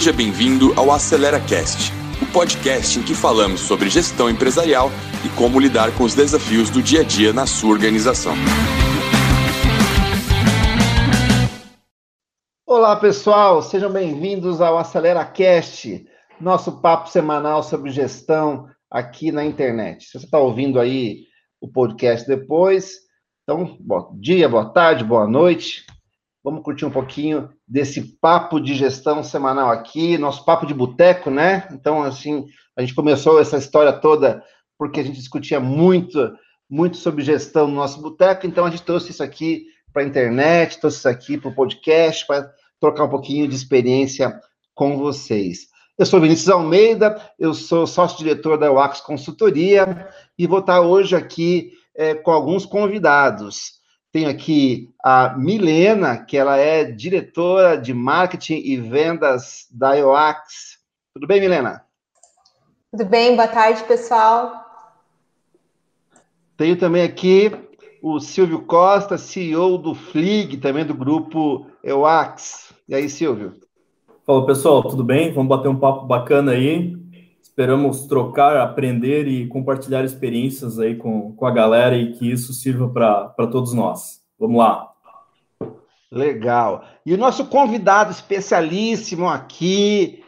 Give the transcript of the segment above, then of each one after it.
Seja bem-vindo ao Acelera Cast, o podcast em que falamos sobre gestão empresarial e como lidar com os desafios do dia a dia na sua organização. Olá, pessoal, sejam bem-vindos ao Acelera Cast, nosso papo semanal sobre gestão aqui na internet. Se você está ouvindo aí o podcast depois, então, bom dia, boa tarde, boa noite. Vamos curtir um pouquinho desse papo de gestão semanal aqui, nosso papo de boteco, né? Então, assim, a gente começou essa história toda porque a gente discutia muito, muito sobre gestão no nosso boteco, então a gente trouxe isso aqui para a internet, trouxe isso aqui para o podcast, para trocar um pouquinho de experiência com vocês. Eu sou Vinícius Almeida, eu sou sócio-diretor da UAX Consultoria e vou estar hoje aqui é, com alguns convidados. Tenho aqui a Milena, que ela é diretora de marketing e vendas da IOAX. Tudo bem, Milena? Tudo bem, boa tarde, pessoal. Tenho também aqui o Silvio Costa, CEO do FLIG, também do grupo EUAX. E aí, Silvio? Fala, pessoal, tudo bem? Vamos bater um papo bacana aí. Esperamos trocar, aprender e compartilhar experiências aí com, com a galera e que isso sirva para todos nós. Vamos lá. Legal. E o nosso convidado especialíssimo aqui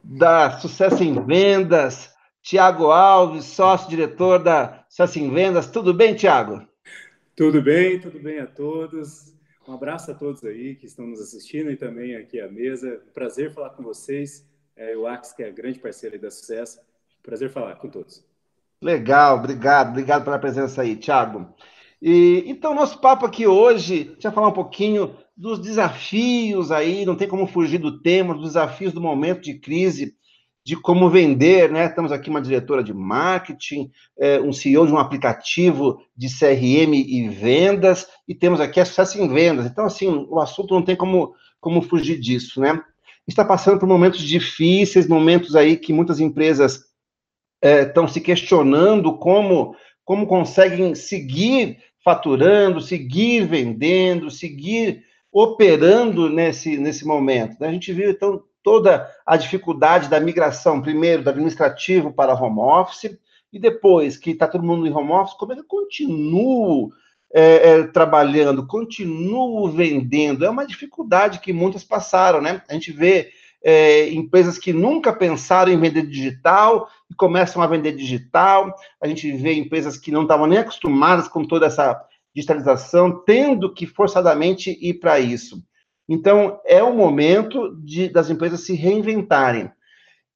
da Sucesso em Vendas, Tiago Alves, sócio-diretor da Sucesso em Vendas. Tudo bem, Tiago? Tudo bem, tudo bem a todos. Um abraço a todos aí que estão nos assistindo e também aqui à mesa. Prazer falar com vocês é, o Ax, que é grande parceiro da Sucesso. Prazer falar com todos. Legal, obrigado, obrigado pela presença aí, Thiago. E, então, nosso papo aqui hoje, deixa eu falar um pouquinho dos desafios aí, não tem como fugir do tema, dos desafios do momento de crise, de como vender, né? Estamos aqui uma diretora de marketing, é, um CEO de um aplicativo de CRM e vendas, e temos aqui a sucesso em vendas. Então, assim, o assunto não tem como, como fugir disso, né? Está passando por momentos difíceis, momentos aí que muitas empresas estão é, se questionando como, como conseguem seguir faturando, seguir vendendo, seguir operando nesse, nesse momento. A gente viu, então, toda a dificuldade da migração, primeiro, do administrativo para home office, e depois que está todo mundo em home office, como é que eu continuo é, é, trabalhando, continuo vendendo. É uma dificuldade que muitas passaram, né? A gente vê é, empresas que nunca pensaram em vender digital e começam a vender digital. A gente vê empresas que não estavam nem acostumadas com toda essa digitalização, tendo que forçadamente ir para isso. Então, é o momento de, das empresas se reinventarem.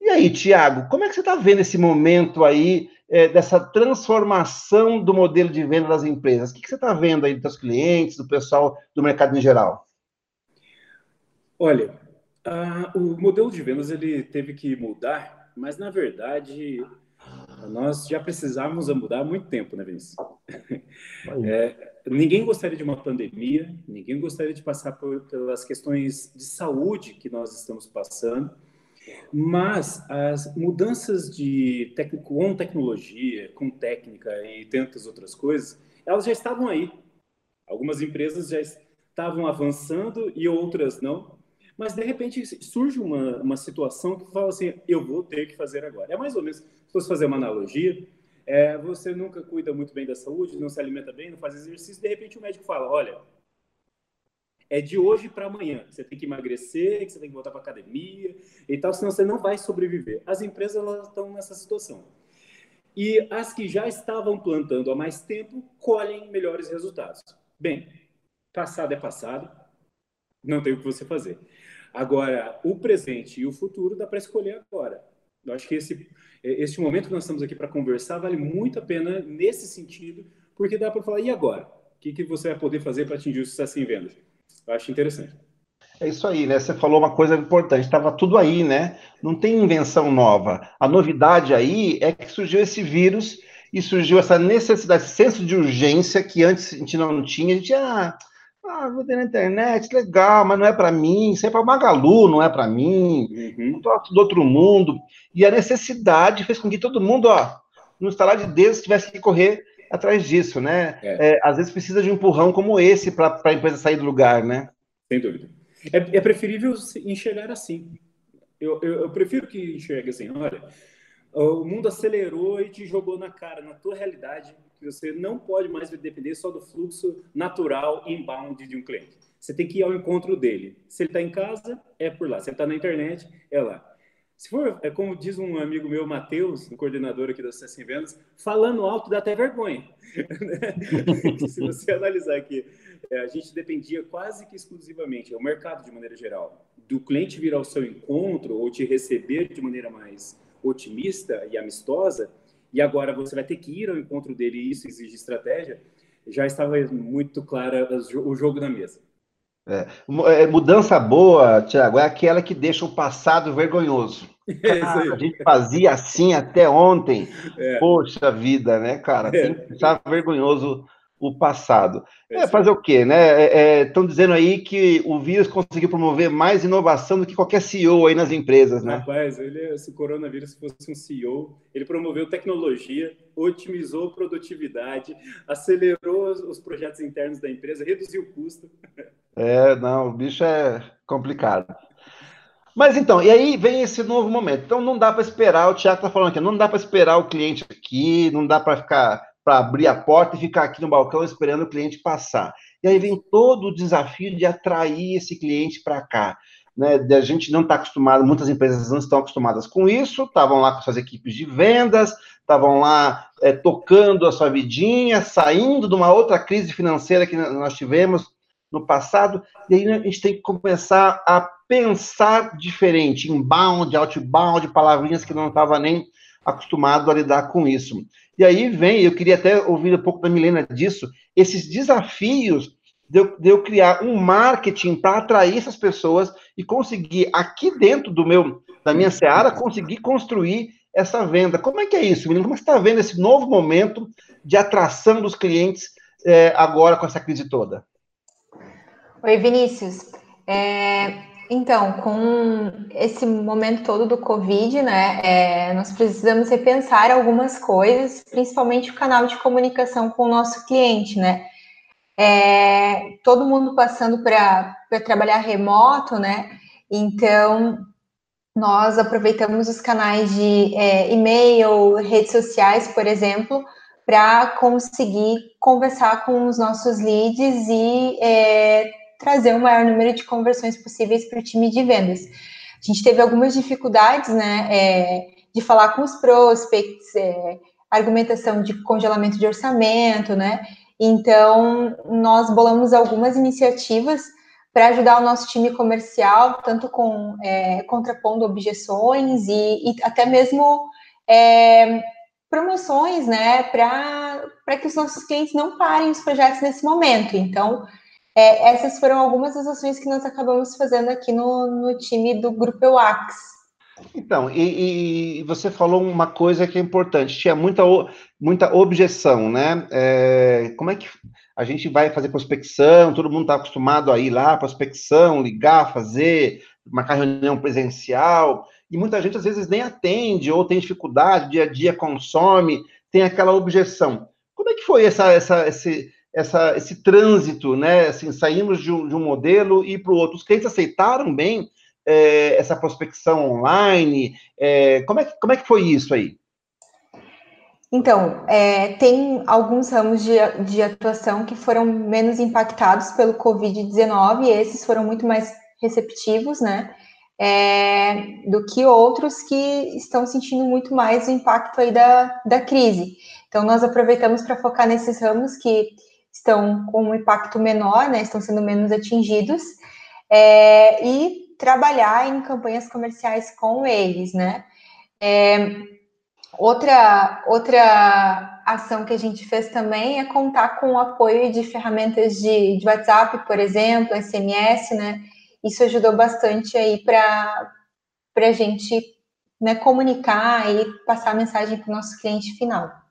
E aí, Tiago, como é que você está vendo esse momento aí é, dessa transformação do modelo de venda das empresas? O que, que você está vendo aí dos clientes, do pessoal do mercado em geral? Olha, o modelo de vendas ele teve que mudar, mas na verdade nós já precisávamos mudar há muito tempo, né, Vinícius? É, ninguém gostaria de uma pandemia, ninguém gostaria de passar por, pelas questões de saúde que nós estamos passando. Mas as mudanças de com tecnologia, com técnica e tantas outras coisas, elas já estavam aí. Algumas empresas já estavam avançando e outras não. Mas, de repente, surge uma, uma situação que fala assim, eu vou ter que fazer agora. É mais ou menos, se fosse fazer uma analogia, é, você nunca cuida muito bem da saúde, não se alimenta bem, não faz exercício, de repente o médico fala, olha, é de hoje para amanhã. Você tem que emagrecer, que você tem que voltar para academia e tal, senão você não vai sobreviver. As empresas elas estão nessa situação. E as que já estavam plantando há mais tempo colhem melhores resultados. Bem, passado é passado, não tem o que você fazer. Agora, o presente e o futuro dá para escolher agora. Eu acho que esse, esse momento que nós estamos aqui para conversar vale muito a pena nesse sentido, porque dá para falar, e agora? O que, que você vai poder fazer para atingir o sucesso em vendas? Eu acho interessante. É isso aí, né? Você falou uma coisa importante, estava tudo aí, né? Não tem invenção nova. A novidade aí é que surgiu esse vírus e surgiu essa necessidade, esse senso de urgência que antes a gente não tinha. A gente, ah, ah vou ter na internet, legal, mas não é para mim. Isso é para Magalu, não é para mim. Uhum. do outro mundo. E a necessidade fez com que todo mundo, ó, no estalar de dedos, tivesse que correr atrás disso, né? É. É, às vezes precisa de um empurrão como esse para a empresa sair do lugar, né? Sem dúvida. É, é, preferível enxergar assim. Eu, eu, eu prefiro que enxergue assim, olha, o mundo acelerou e te jogou na cara, na tua realidade, que você não pode mais depender só do fluxo natural inbound de um cliente. Você tem que ir ao encontro dele. Se ele está em casa, é por lá. Se ele está na internet, é lá. Se for, é como diz um amigo meu, Matheus, um coordenador aqui da Sucesso em Vendas, falando alto dá até vergonha. Se você analisar aqui, é, a gente dependia quase que exclusivamente, é o mercado de maneira geral, do cliente vir ao seu encontro ou te receber de maneira mais otimista e amistosa, e agora você vai ter que ir ao encontro dele e isso exige estratégia, já estava muito clara o jogo na mesa. É, é, mudança boa, Tiago, é aquela que deixa o passado vergonhoso. É a gente fazia assim até ontem. É. Poxa vida, né, cara? Tem que estar vergonhoso o passado. É, fazer o quê, né? Estão é, é dizendo aí que o vírus conseguiu promover mais inovação do que qualquer CEO aí nas empresas, né? Rapaz, ele, se o coronavírus fosse um CEO, ele promoveu tecnologia, otimizou produtividade, acelerou os projetos internos da empresa, reduziu o custo. É, não, o bicho é complicado. Mas então, e aí vem esse novo momento. Então não dá para esperar, o Tiago está falando aqui, não dá para esperar o cliente aqui, não dá para ficar para abrir a porta e ficar aqui no balcão esperando o cliente passar. E aí vem todo o desafio de atrair esse cliente para cá. Né, a gente não está acostumado, muitas empresas não estão acostumadas com isso, estavam lá com suas equipes de vendas, estavam lá é, tocando a sua vidinha, saindo de uma outra crise financeira que nós tivemos no passado, e aí a gente tem que começar a pensar diferente, inbound, outbound, palavrinhas que não estava nem acostumado a lidar com isso. E aí vem, eu queria até ouvir um pouco da Milena disso, esses desafios de eu, de eu criar um marketing para atrair essas pessoas e conseguir, aqui dentro do meu, da minha seara, conseguir construir essa venda. Como é que é isso, menino? Como você está vendo esse novo momento de atração dos clientes é, agora com essa crise toda? Oi, Vinícius. É, então, com esse momento todo do Covid, né, é, nós precisamos repensar algumas coisas, principalmente o canal de comunicação com o nosso cliente, né? É, todo mundo passando para trabalhar remoto, né? Então, nós aproveitamos os canais de é, e-mail, redes sociais, por exemplo, para conseguir conversar com os nossos leads e é, trazer o maior número de conversões possíveis para o time de vendas. A gente teve algumas dificuldades, né, é, de falar com os prospects, é, argumentação de congelamento de orçamento, né, então nós bolamos algumas iniciativas para ajudar o nosso time comercial, tanto com é, contrapondo objeções e, e até mesmo é, promoções, né, para que os nossos clientes não parem os projetos nesse momento. Então, é, essas foram algumas das ações que nós acabamos fazendo aqui no, no time do Grupo EUAX. Então, e, e, você falou uma coisa que é importante, tinha muita, muita objeção, né? É, como é que a gente vai fazer prospecção? Todo mundo está acostumado a ir lá, prospecção, ligar, fazer, marcar reunião presencial, e muita gente às vezes nem atende, ou tem dificuldade, dia a dia consome, tem aquela objeção. Como é que foi essa, essa, esse, essa, esse trânsito, né? Assim, saímos de um, de um modelo e para o outro. Os clientes aceitaram bem é, essa prospecção online? É, como, é que, como é que foi isso aí? Então, é, tem alguns ramos de, de atuação que foram menos impactados pelo Covid-19 e esses foram muito mais receptivos, né? É, do que outros que estão sentindo muito mais o impacto aí da, da crise. Então, nós aproveitamos para focar nesses ramos que estão com um impacto menor, né, estão sendo menos atingidos, é, e trabalhar em campanhas comerciais com eles, né. É, outra, outra ação que a gente fez também é contar com o apoio de ferramentas de, de WhatsApp, por exemplo, SMS, né, isso ajudou bastante aí para a gente né, comunicar e passar a mensagem para o nosso cliente final.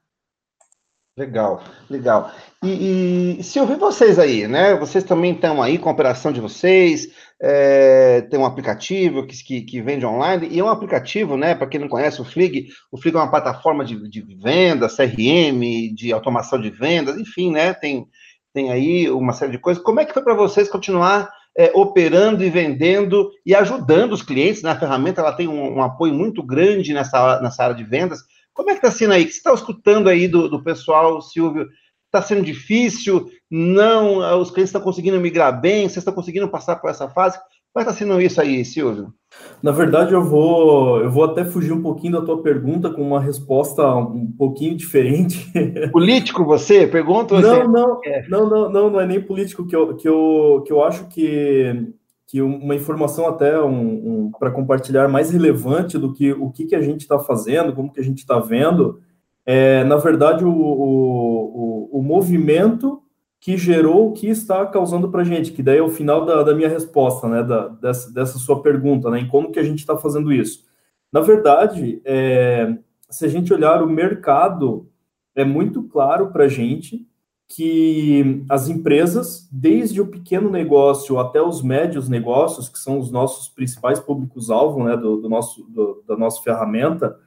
Legal, legal. E, e, se eu vi vocês aí, né? Vocês também estão aí com a operação de vocês, é, tem um aplicativo que, que, que, vende online, e é um aplicativo, né? Para quem não conhece o Flig, o Flig é uma plataforma de, de venda, CRM, de automação de vendas, enfim, né? Tem, tem aí uma série de coisas. Como é que foi para vocês continuar é, operando e vendendo e ajudando os clientes. Né? ferramenta ela tem um, um, apoio muito grande nessa, nessa área de vendas. Como é que está sendo aí? O que você está escutando aí do, do pessoal, Silvio? Está sendo difícil? Não, os clientes estão conseguindo migrar bem? Vocês estão conseguindo passar por essa fase? Como é que está sendo isso aí, Silvio? Na verdade, eu vou, eu vou até fugir um pouquinho da tua pergunta com uma resposta um pouquinho diferente. Político você? Pergunta você. Não, não, é. não, não, não, não é nem político que eu, que eu, que eu acho que, que uma informação até um, um para compartilhar mais relevante do que o que, que a gente está fazendo, como que a gente está vendo, é, na verdade, o, o, o, o movimento que gerou o que está causando para a gente, que daí é o final da, da minha resposta, né, da, dessa, dessa, sua pergunta, né, em como que a gente está fazendo isso. Na verdade, é, se a gente olhar o mercado, é muito claro para a gente que as empresas, desde o pequeno negócio até os médios negócios, que são os nossos principais públicos-alvo né, do, do, nosso, do, da nossa ferramenta,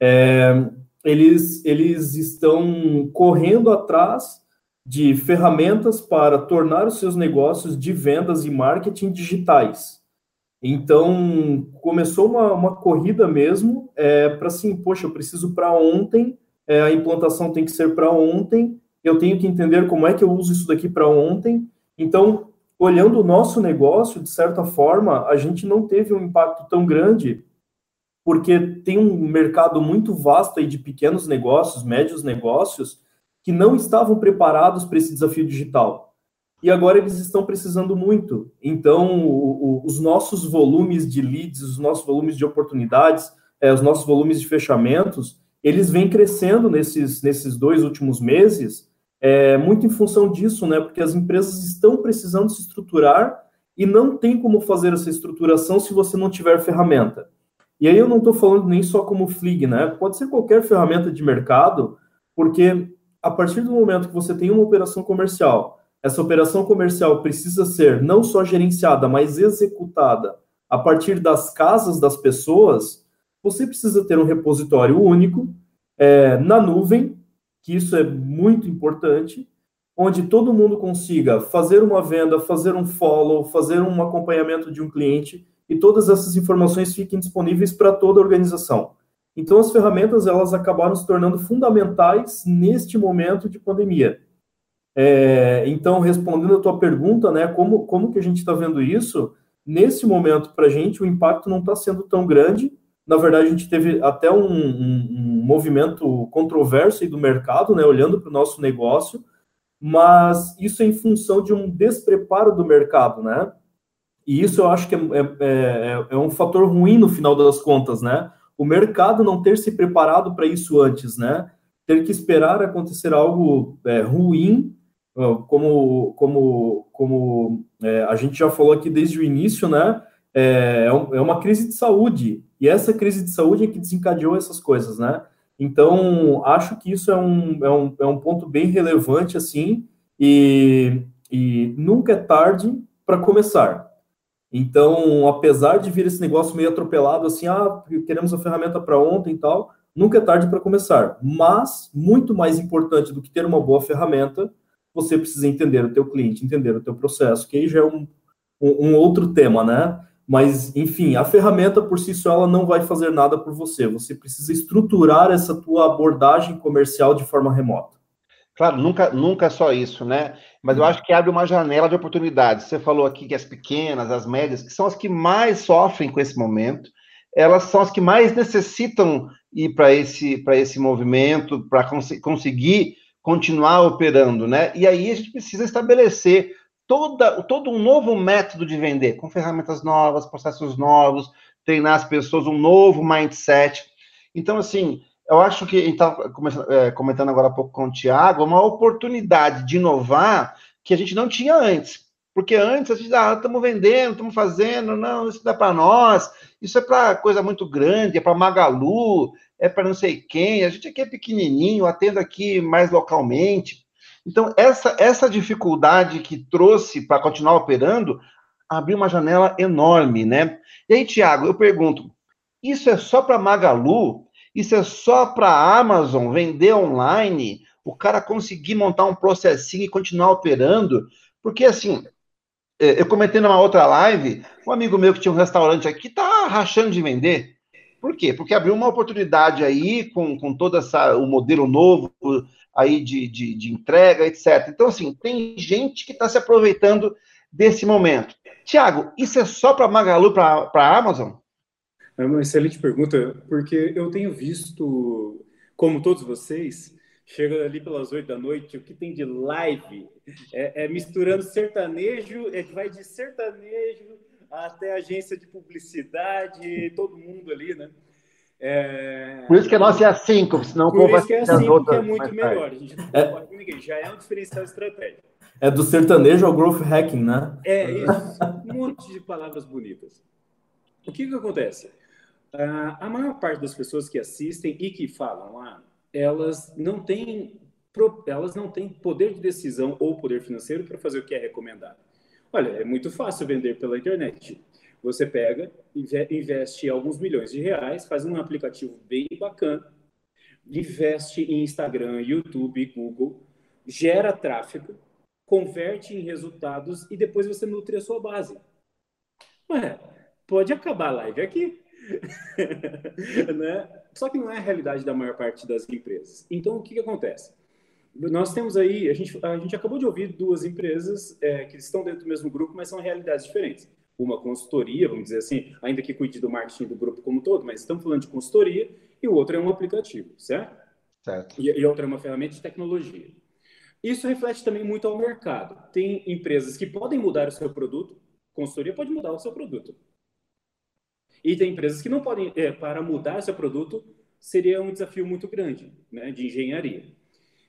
é, eles, eles estão correndo atrás de ferramentas para tornar os seus negócios de vendas e marketing digitais. Então, começou uma, uma corrida mesmo é, para assim, poxa, eu preciso para ontem, é, a implantação tem que ser para ontem, eu tenho que entender como é que eu uso isso daqui para ontem. Então, olhando o nosso negócio, de certa forma, a gente não teve um impacto tão grande, porque tem um mercado muito vasto aí de pequenos negócios, médios negócios, que não estavam preparados para esse desafio digital. E agora eles estão precisando muito. Então, o, o, os nossos volumes de leads, os nossos volumes de oportunidades, é, os nossos volumes de fechamentos, eles vêm crescendo nesses, nesses dois últimos meses, é, muito em função disso, né? Porque as empresas estão precisando se estruturar e não tem como fazer essa estruturação se você não tiver ferramenta. E aí eu não estou falando nem só como Flig, né? Pode ser qualquer ferramenta de mercado, porque a partir do momento que você tem uma operação comercial, essa operação comercial precisa ser não só gerenciada, mas executada a partir das casas das pessoas, você precisa ter um repositório único é, na nuvem, que isso é muito importante, onde todo mundo consiga fazer uma venda, fazer um follow, fazer um acompanhamento de um cliente e todas essas informações fiquem disponíveis para toda a organização. Então, as ferramentas elas acabaram se tornando fundamentais neste momento de pandemia. É, então, respondendo a tua pergunta, né, como, como que a gente está vendo isso? Nesse momento, para a gente, o impacto não está sendo tão grande. Na verdade, a gente teve até um, um, um movimento controverso do mercado, né, olhando para o nosso negócio, mas isso é em função de um despreparo do mercado, né? E isso eu acho que é, é, é, é um fator ruim no final das contas, né? o mercado não ter se preparado para isso antes, né? Ter que esperar acontecer algo é, ruim, como, como, como é, a gente já falou aqui desde o início, né? É, uma crise de saúde, e essa crise de saúde é que desencadeou essas coisas, né? Então, acho que isso é um, é um, é um ponto bem relevante, assim, e, e nunca é tarde para começar. Então, apesar de vir esse negócio meio atropelado, assim, ah, queremos a ferramenta para ontem e tal, nunca é tarde para começar. Mas, muito mais importante do que ter uma boa ferramenta, você precisa entender o teu cliente, entender o teu processo, que aí já é um, um, um outro tema, né? Mas, enfim, a ferramenta por si só ela não vai fazer nada por você. Você precisa estruturar essa tua abordagem comercial de forma remota. Claro, nunca, nunca é só isso, né? Mas eu uhum. acho que abre uma janela de oportunidades. Você falou aqui que as pequenas, as médias, que são as que mais sofrem com esse momento, elas são as que mais necessitam ir para esse, esse movimento, para cons conseguir continuar operando, né? E aí a gente precisa estabelecer toda, todo um novo método de vender, com ferramentas novas, processos novos, treinar as pessoas, um novo mindset. Então, assim, eu acho que a gente estava é, comentando agora há pouco com o Tiago, uma oportunidade de inovar que a gente não tinha antes. Porque antes a gente, ah, estamos vendendo, estamos fazendo, não, isso dá para nós, isso é para coisa muito grande, é para Magalu, é para não sei quem, a gente aqui é pequenininho, atendo aqui mais localmente. Então, essa, essa dificuldade que trouxe para continuar operando abriu uma janela enorme, né? E aí, Tiago, eu pergunto, isso é só para Magalu? Isso é só para Amazon vender online, o cara conseguir montar um processinho e continuar operando, porque assim, é, eu comentei numa outra live, um amigo meu que tinha um restaurante aqui tá rachando de vender. Por quê? Porque abriu uma oportunidade aí com, com todo essa, o modelo novo aí de, de, de entrega, etc. Então, assim, tem gente que está se aproveitando desse momento. Tiago, isso é só para Magalu, para a Amazon? É uma excelente pergunta, porque eu tenho visto, como todos vocês, chega ali pelas oito da noite, o que tem de live é, é misturando sertanejo, é, vai de sertanejo até agência de publicidade, todo mundo ali, né? É... Por isso que a nossa é a 5, senão Por isso que é a 5 que é muito melhor. A gente não é. com ninguém, já é um diferencial estratégico. É do sertanejo ao growth hacking, né? É isso, um monte de palavras bonitas. O que que acontece? Uh, a maior parte das pessoas que assistem e que falam lá, elas não têm elas não têm poder de decisão ou poder financeiro para fazer o que é recomendado. Olha, é muito fácil vender pela internet. Você pega, investe alguns milhões de reais, faz um aplicativo bem bacana, investe em Instagram, YouTube, Google, gera tráfego, converte em resultados e depois você nutre a sua base. Ué, pode acabar a live aqui. né? Só que não é a realidade da maior parte das empresas. Então, o que, que acontece? Nós temos aí, a gente, a gente acabou de ouvir duas empresas é, que estão dentro do mesmo grupo, mas são realidades diferentes. Uma consultoria, vamos dizer assim, ainda que cuide do marketing do grupo como todo, mas estamos falando de consultoria, e o outro é um aplicativo, certo? Certo. E, e outra é uma ferramenta de tecnologia. Isso reflete também muito ao mercado. Tem empresas que podem mudar o seu produto, consultoria pode mudar o seu produto. E tem empresas que não podem, é, para mudar seu produto, seria um desafio muito grande, né, de engenharia.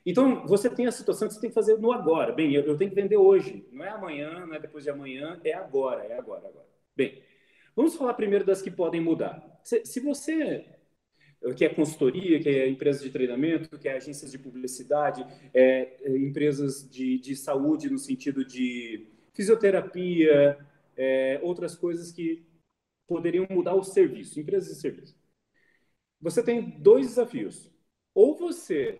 Então, você tem a situação que você tem que fazer no agora. Bem, eu, eu tenho que vender hoje, não é amanhã, não é depois de amanhã, é agora, é agora, agora. Bem, vamos falar primeiro das que podem mudar. Se, se você que é consultoria, que é empresas de treinamento, que é agências de publicidade, é, é empresas de, de saúde no sentido de fisioterapia, é, outras coisas que poderiam mudar o serviço, empresas de serviço. Você tem dois desafios. Ou você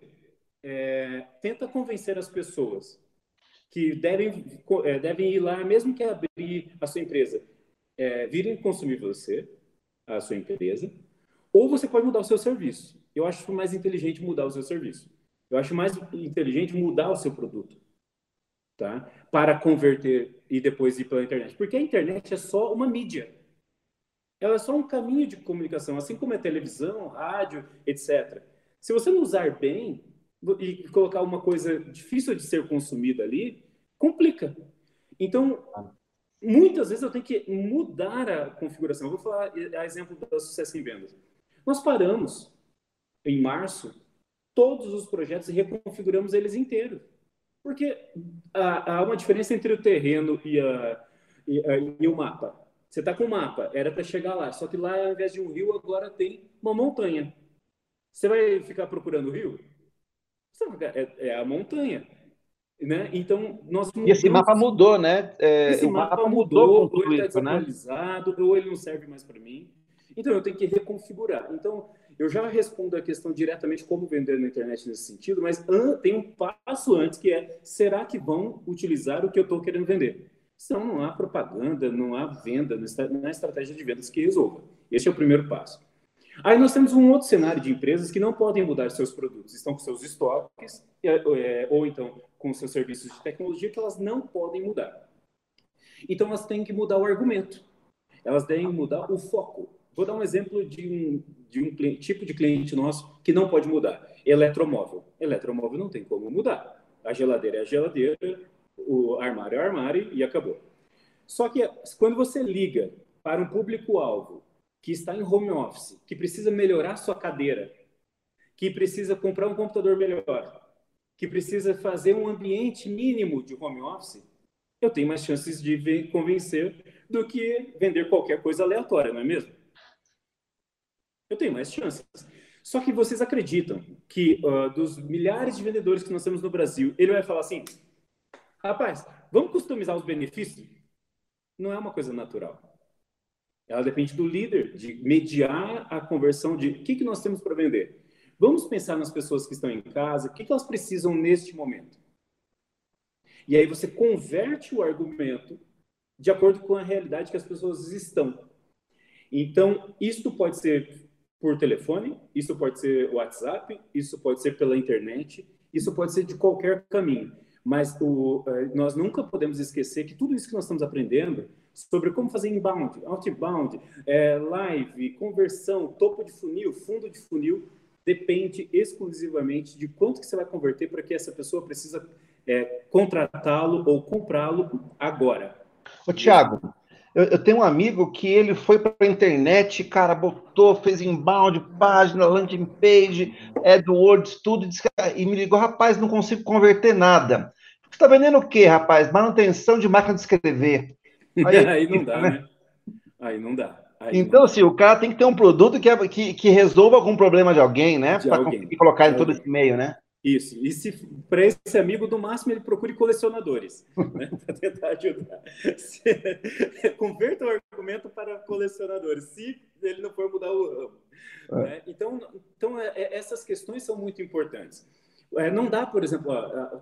é, tenta convencer as pessoas que devem, é, devem ir lá, mesmo que abrir a sua empresa, é, virem consumir você, a sua empresa, ou você pode mudar o seu serviço. Eu acho mais inteligente mudar o seu serviço. Eu acho mais inteligente mudar o seu produto, tá? Para converter e depois ir pela internet. Porque a internet é só uma mídia ela é só um caminho de comunicação, assim como é televisão, rádio, etc. Se você não usar bem e colocar uma coisa difícil de ser consumida ali, complica. Então, muitas vezes eu tenho que mudar a configuração. Eu vou falar a exemplo da sucesso em vendas. Nós paramos em março todos os projetos e reconfiguramos eles inteiros. Porque há, uma diferença entre o terreno e, a, e, a, e o mapa. Você está com o mapa, era para chegar lá, só que lá, ao invés de um rio, agora tem uma montanha. Você vai ficar procurando o rio? É, é a montanha. Né? Então, nós mudamos... E esse mapa mudou, né? É, esse mapa, mapa mudou, mudou ou ele está né? desatualizado, né? ou ele não serve mais para mim. Então, eu tenho que reconfigurar. Então, eu já respondo a questão diretamente como vender na internet nesse sentido, mas tem um passo antes que é, será que vão utilizar o que eu estou querendo vender? Senão não há propaganda, não há venda, não há estratégia de vendas que resolva. Esse é o primeiro passo. Aí nós temos um outro cenário de empresas que não podem mudar seus produtos, estão com seus estoques, é, ou então com seus serviços de tecnologia que elas não podem mudar. Então elas têm que mudar o argumento, elas devem mudar o foco. Vou dar um exemplo de um, de um tipo de cliente nosso que não pode mudar: eletromóvel. Eletromóvel não tem como mudar. A geladeira é a geladeira, o armário é o armário e acabou. Só que quando você liga para um público-alvo que está em home office, que precisa melhorar sua cadeira, que precisa comprar um computador melhor, que precisa fazer um ambiente mínimo de home office, eu tenho mais chances de convencer do que vender qualquer coisa aleatória, não é mesmo? Eu tenho mais chances. Só que vocês acreditam que uh, dos milhares de vendedores que nós temos no Brasil, ele vai falar assim: Rapaz, vamos customizar os benefícios? Não é uma coisa natural. Ela depende do líder, de mediar a conversão de o que, que nós temos para vender. Vamos pensar nas pessoas que estão em casa, o que, que elas precisam neste momento. E aí você converte o argumento de acordo com a realidade que as pessoas estão. Então, isto pode ser por telefone, isso pode ser WhatsApp, isso pode ser pela internet, isso pode ser de qualquer caminho. Mas o, eh, nós nunca podemos esquecer que tudo isso que nós estamos aprendendo sobre como fazer inbound, outbound, é, live, conversão, topo de funil, fundo de funil, depende exclusivamente de quanto que você vai converter para que essa pessoa precisa é, contratá-lo ou comprá-lo agora. Ô, Tiago, eu, eu, tenho um amigo que ele foi para a internet, cara, botou, fez inbound, página, landing page, AdWords, tudo, e, e me ligou, rapaz, não consigo converter nada. Você está vendendo o quê, rapaz? Manutenção de máquina de escrever. Aí, aí não dá, né? Aí não dá. Aí então, assim, o cara tem que ter um produto que, é, que, que resolva algum problema de alguém, né? Para conseguir colocar em todo esse meio, né? Isso. E se para esse amigo, no máximo, ele procure colecionadores, né? para tentar ajudar. Se, converta o argumento para colecionadores, se ele não for mudar o ramo. É. Né? Então, então é, é, essas questões são muito importantes. É, não dá, por exemplo,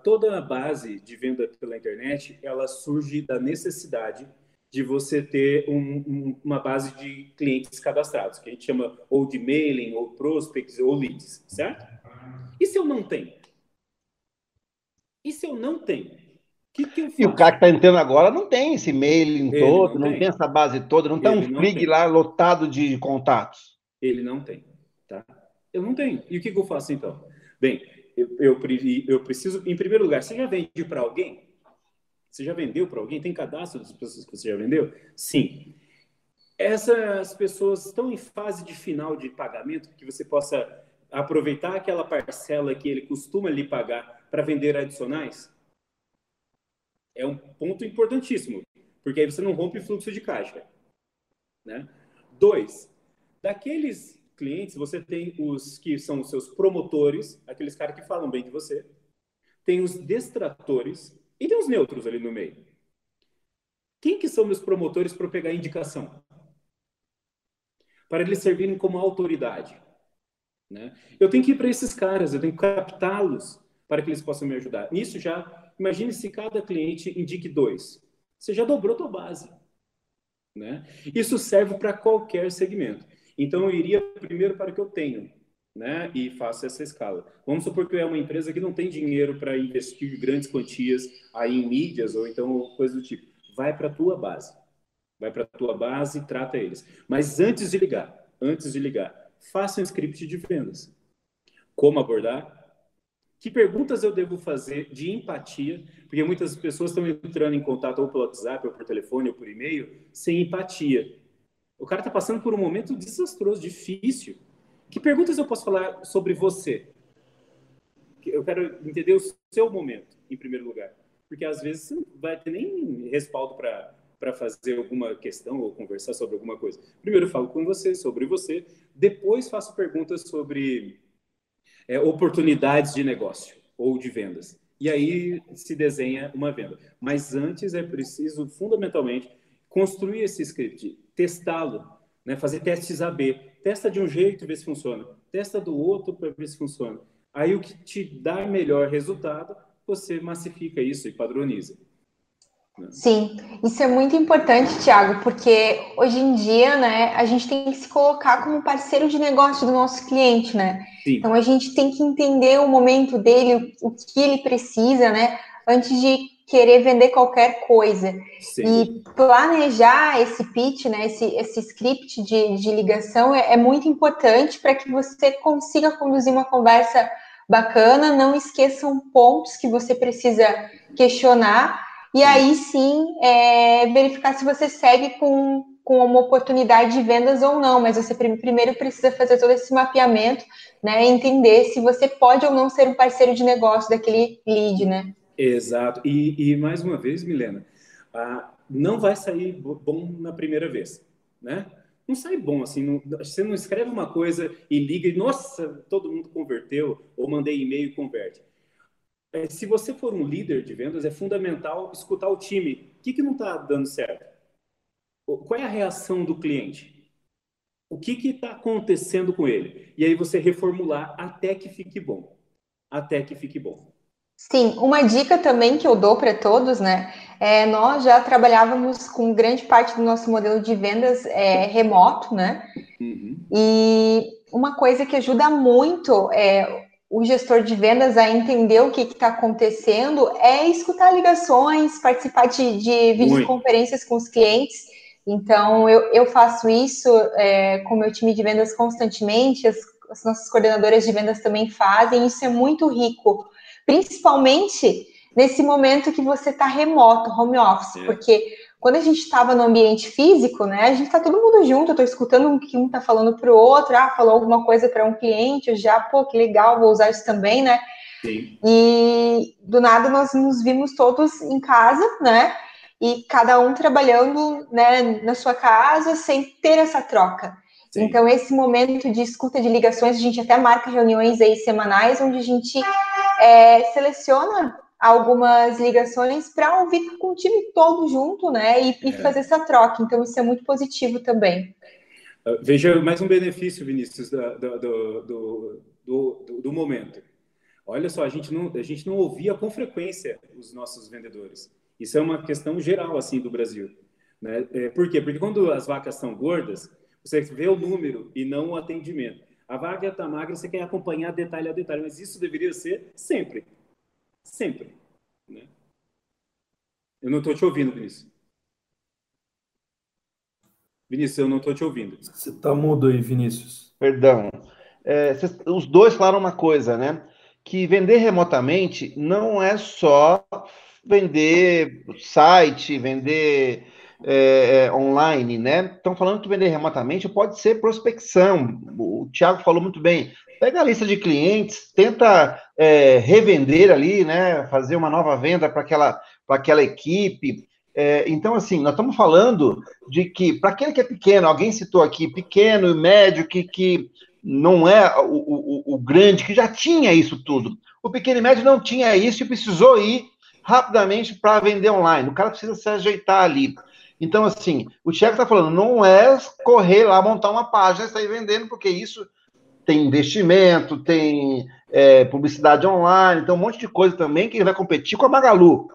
toda a base de venda pela internet, ela surge da necessidade de você ter um, um, uma base de clientes cadastrados, que a gente chama ou de mailing, ou prospects, ou leads, certo? E se eu não tenho? E se eu não tenho? Que que eu? E o cara que está entrando agora não tem esse mailing Ele todo, não, não tem. tem. essa base toda, não está um frig lá lotado de contatos. Ele não tem, tá? Eu não tenho. E o que, que eu faço então? Bem, eu, eu, eu preciso, em primeiro lugar, você já vende para alguém? Você já vendeu para alguém? Tem cadastro das pessoas que você já vendeu? Sim. Essas pessoas estão em fase de final de pagamento que você possa aproveitar aquela parcela que ele costuma lhe pagar para vender adicionais? É um ponto importantíssimo, porque aí você não rompe o fluxo de caixa. Né? Dois, daqueles clientes, você tem os que são os seus promotores, aqueles caras que falam bem de você, tem os destratores e tem os neutros ali no meio. Quem que são meus promotores para pegar indicação? Para eles servirem como autoridade. Né? Eu tenho que ir para esses caras, eu tenho que captá-los para que eles possam me ajudar. Nisso já, imagine se cada cliente indique dois. Você já dobrou tua base. Né? Isso serve para qualquer segmento. Então, eu iria primeiro para o que eu tenho, né? E faço essa escala. Vamos supor que é uma empresa que não tem dinheiro para investir grandes quantias aí em mídias ou então coisa do tipo. Vai para a tua base. Vai para a tua base e trata eles. Mas antes de ligar, antes de ligar, faça um script de vendas. Como abordar? Que perguntas eu devo fazer de empatia? Porque muitas pessoas estão entrando em contato ou pelo WhatsApp, ou por telefone, ou por e-mail, sem empatia. O cara está passando por um momento desastroso, difícil. Que perguntas eu posso falar sobre você? Eu quero entender o seu momento, em primeiro lugar. Porque às vezes você não vai ter nem respaldo para fazer alguma questão ou conversar sobre alguma coisa. Primeiro eu falo com você, sobre você, depois faço perguntas sobre é, oportunidades de negócio ou de vendas. E aí se desenha uma venda. Mas antes é preciso, fundamentalmente, construir esse script, testá-lo, né? fazer testes AB. Testa de um jeito e vê se funciona. Testa do outro para ver se funciona. Aí o que te dá melhor resultado, você massifica isso e padroniza. Sim, isso é muito importante, Tiago, porque hoje em dia, né, a gente tem que se colocar como parceiro de negócio do nosso cliente, né? Sim. Então a gente tem que entender o momento dele, o que ele precisa, né, antes de querer vender qualquer coisa. Sim. E planejar esse pitch, né, esse, esse script de, de ligação é, é muito importante para que você consiga conduzir uma conversa bacana, não esqueçam pontos que você precisa questionar e aí sim é, verificar se você segue com, com uma oportunidade de vendas ou não, mas você primeiro precisa fazer todo esse mapeamento, né? Entender se você pode ou não ser um parceiro de negócio daquele lead, né? Exato. E, e mais uma vez, Milena, ah, não vai sair bom na primeira vez, né? Não sai bom assim, não, você não escreve uma coisa e liga e, nossa, todo mundo converteu, ou mandei e-mail e converte. É, se você for um líder de vendas, é fundamental escutar o time. O que, que não está dando certo? Qual é a reação do cliente? O que está acontecendo com ele? E aí você reformular até que fique bom. Até que fique bom. Sim, uma dica também que eu dou para todos, né? É, nós já trabalhávamos com grande parte do nosso modelo de vendas é, remoto, né? Uhum. E uma coisa que ajuda muito é, o gestor de vendas a entender o que está acontecendo é escutar ligações, participar de, de videoconferências com os clientes. Então, eu, eu faço isso é, com o meu time de vendas constantemente, as, as nossas coordenadoras de vendas também fazem, isso é muito rico, principalmente nesse momento que você está remoto, home office, é. porque quando a gente estava no ambiente físico, né, a gente está todo mundo junto, eu estou escutando o que um está falando para o outro, ah, falou alguma coisa para um cliente, eu já, pô, que legal, vou usar isso também, né? Sim. E do nada nós nos vimos todos em casa, né? E cada um trabalhando né, na sua casa sem ter essa troca. Sim. Então, esse momento de escuta de ligações, a gente até marca reuniões aí semanais, onde a gente é, seleciona algumas ligações para ouvir com o time todo junto, né? E, e, é. fazer essa troca. Então, isso é muito positivo também. Ah, veja mais um benefício, Vinícius, do, do, do, do, do momento. Olha só, a gente, não, a gente não ouvia com frequência os nossos vendedores. Isso é uma questão geral, assim, do Brasil. Né? É, por quê? Porque quando as vacas são gordas, você vê o número e não o atendimento. A vaca está magra, você quer acompanhar detalhe a detalhe, mas isso deveria ser sempre. Sempre. Né? Eu não estou te ouvindo, Vinícius. Vinícius, eu não estou te ouvindo. Você está mudo aí, Vinícius. Perdão. É, cês, os dois falaram uma coisa, né? Que vender remotamente não é só vender site, vender é, é online, né? Estão falando que vender remotamente pode ser prospecção. O Thiago falou muito bem. Pega a lista de clientes, tenta é, revender ali, né? Fazer uma nova venda para aquela, aquela equipe. É, então, assim, nós estamos falando de que, para aquele que é pequeno, alguém citou aqui, pequeno e médio, que, que não é o, o, o grande, que já tinha isso tudo. O pequeno e médio não tinha isso e precisou ir rapidamente para vender online. O cara precisa se ajeitar ali. Então, assim, o Tiago está falando, não é correr lá, montar uma página e sair vendendo, porque isso tem investimento, tem é, publicidade online, tem um monte de coisa também que ele vai competir com a Magalu.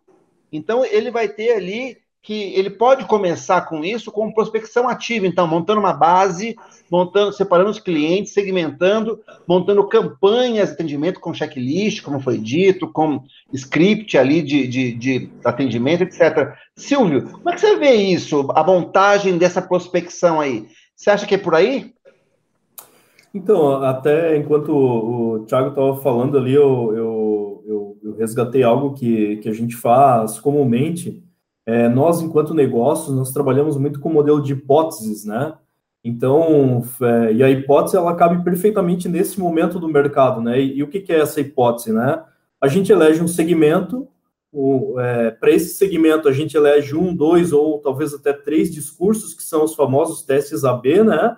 Então ele vai ter ali que ele pode começar com isso com prospecção ativa, então montando uma base, montando, separando os clientes, segmentando, montando campanhas de atendimento com checklist, como foi dito, com script ali de, de, de atendimento, etc. Silvio, como é que você vê isso, a montagem dessa prospecção aí? Você acha que é por aí? Então, até enquanto o, Thiago estava falando ali, eu, eu, eu, eu, resgatei algo que, que a gente faz comumente. É, nós, enquanto negócios, nós trabalhamos muito com o modelo de hipóteses, né? Então, é, e a hipótese, ela cabe perfeitamente nesse momento do mercado, né? E, e o que, que, é essa hipótese, né? A gente elege um segmento, é, para esse segmento a gente elege um, dois ou talvez até três discursos, que são os famosos testes AB, né?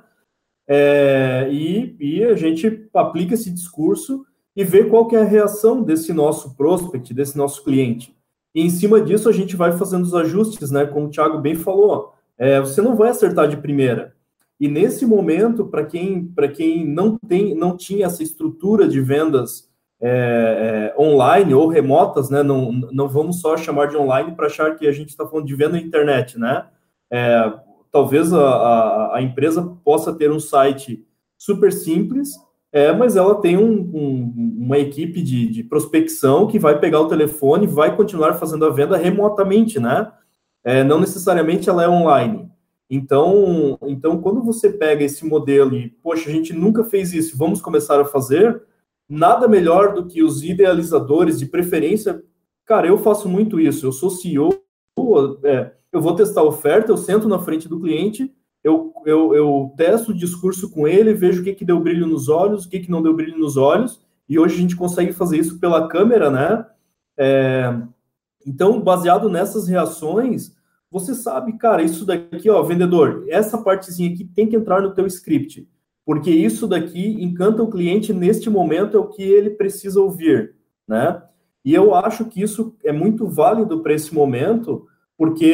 é, e, e, a gente aplica esse discurso e vê qual que é a reação desse nosso prospect, desse nosso cliente. E em cima disso a gente vai fazendo os ajustes, né? Como o Thiago bem falou, é, você não vai acertar de primeira. E nesse momento, para quem, quem não tem, não tinha essa estrutura de vendas é, é, online ou remotas, né? Não, não vamos só chamar de online para achar que a gente está falando de venda na internet, né? É, talvez a, a, a, empresa possa ter um site super simples, é, mas ela tem um, um, uma equipe de, de, prospecção que vai pegar o telefone e vai continuar fazendo a venda remotamente, né? É, não necessariamente ela é online. Então, então, quando você pega esse modelo e, poxa, a gente nunca fez isso, vamos começar a fazer, nada melhor do que os idealizadores, de preferência. Cara, eu faço muito isso, eu sou CEO, é, eu vou testar a oferta, eu sento na frente do cliente, eu, eu, eu testo o discurso com ele, vejo o que, que deu brilho nos olhos, o que, que não deu brilho nos olhos, e hoje a gente consegue fazer isso pela câmera, né? É, então, baseado nessas reações, você sabe, cara, isso daqui, ó, vendedor, essa partezinha aqui tem que entrar no teu script, porque isso daqui encanta o cliente neste momento, é o que ele precisa ouvir, né? E eu acho que isso é muito válido para esse momento, porque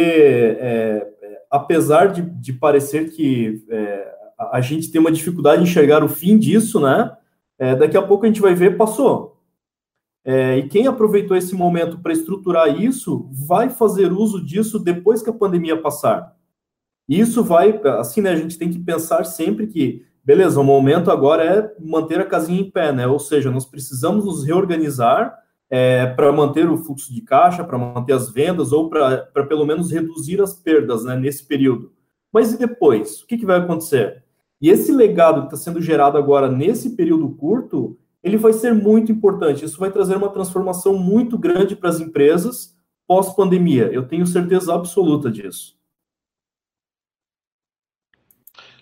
é, apesar de, de, parecer que é, a gente tem uma dificuldade em enxergar o fim disso, né? É, daqui a pouco a gente vai ver, passou. É, e quem aproveitou esse momento para estruturar isso vai fazer uso disso depois que a pandemia passar. Isso vai, assim, né? A gente tem que pensar sempre que, beleza, o momento agora é manter a casinha em pé, né? Ou seja, nós precisamos nos reorganizar é, para manter o fluxo de caixa, para manter as vendas ou para pelo menos reduzir as perdas né, nesse período. Mas e depois? O que, que vai acontecer? E esse legado que está sendo gerado agora nesse período curto, ele vai ser muito importante. Isso vai trazer uma transformação muito grande para as empresas pós-pandemia. Eu tenho certeza absoluta disso.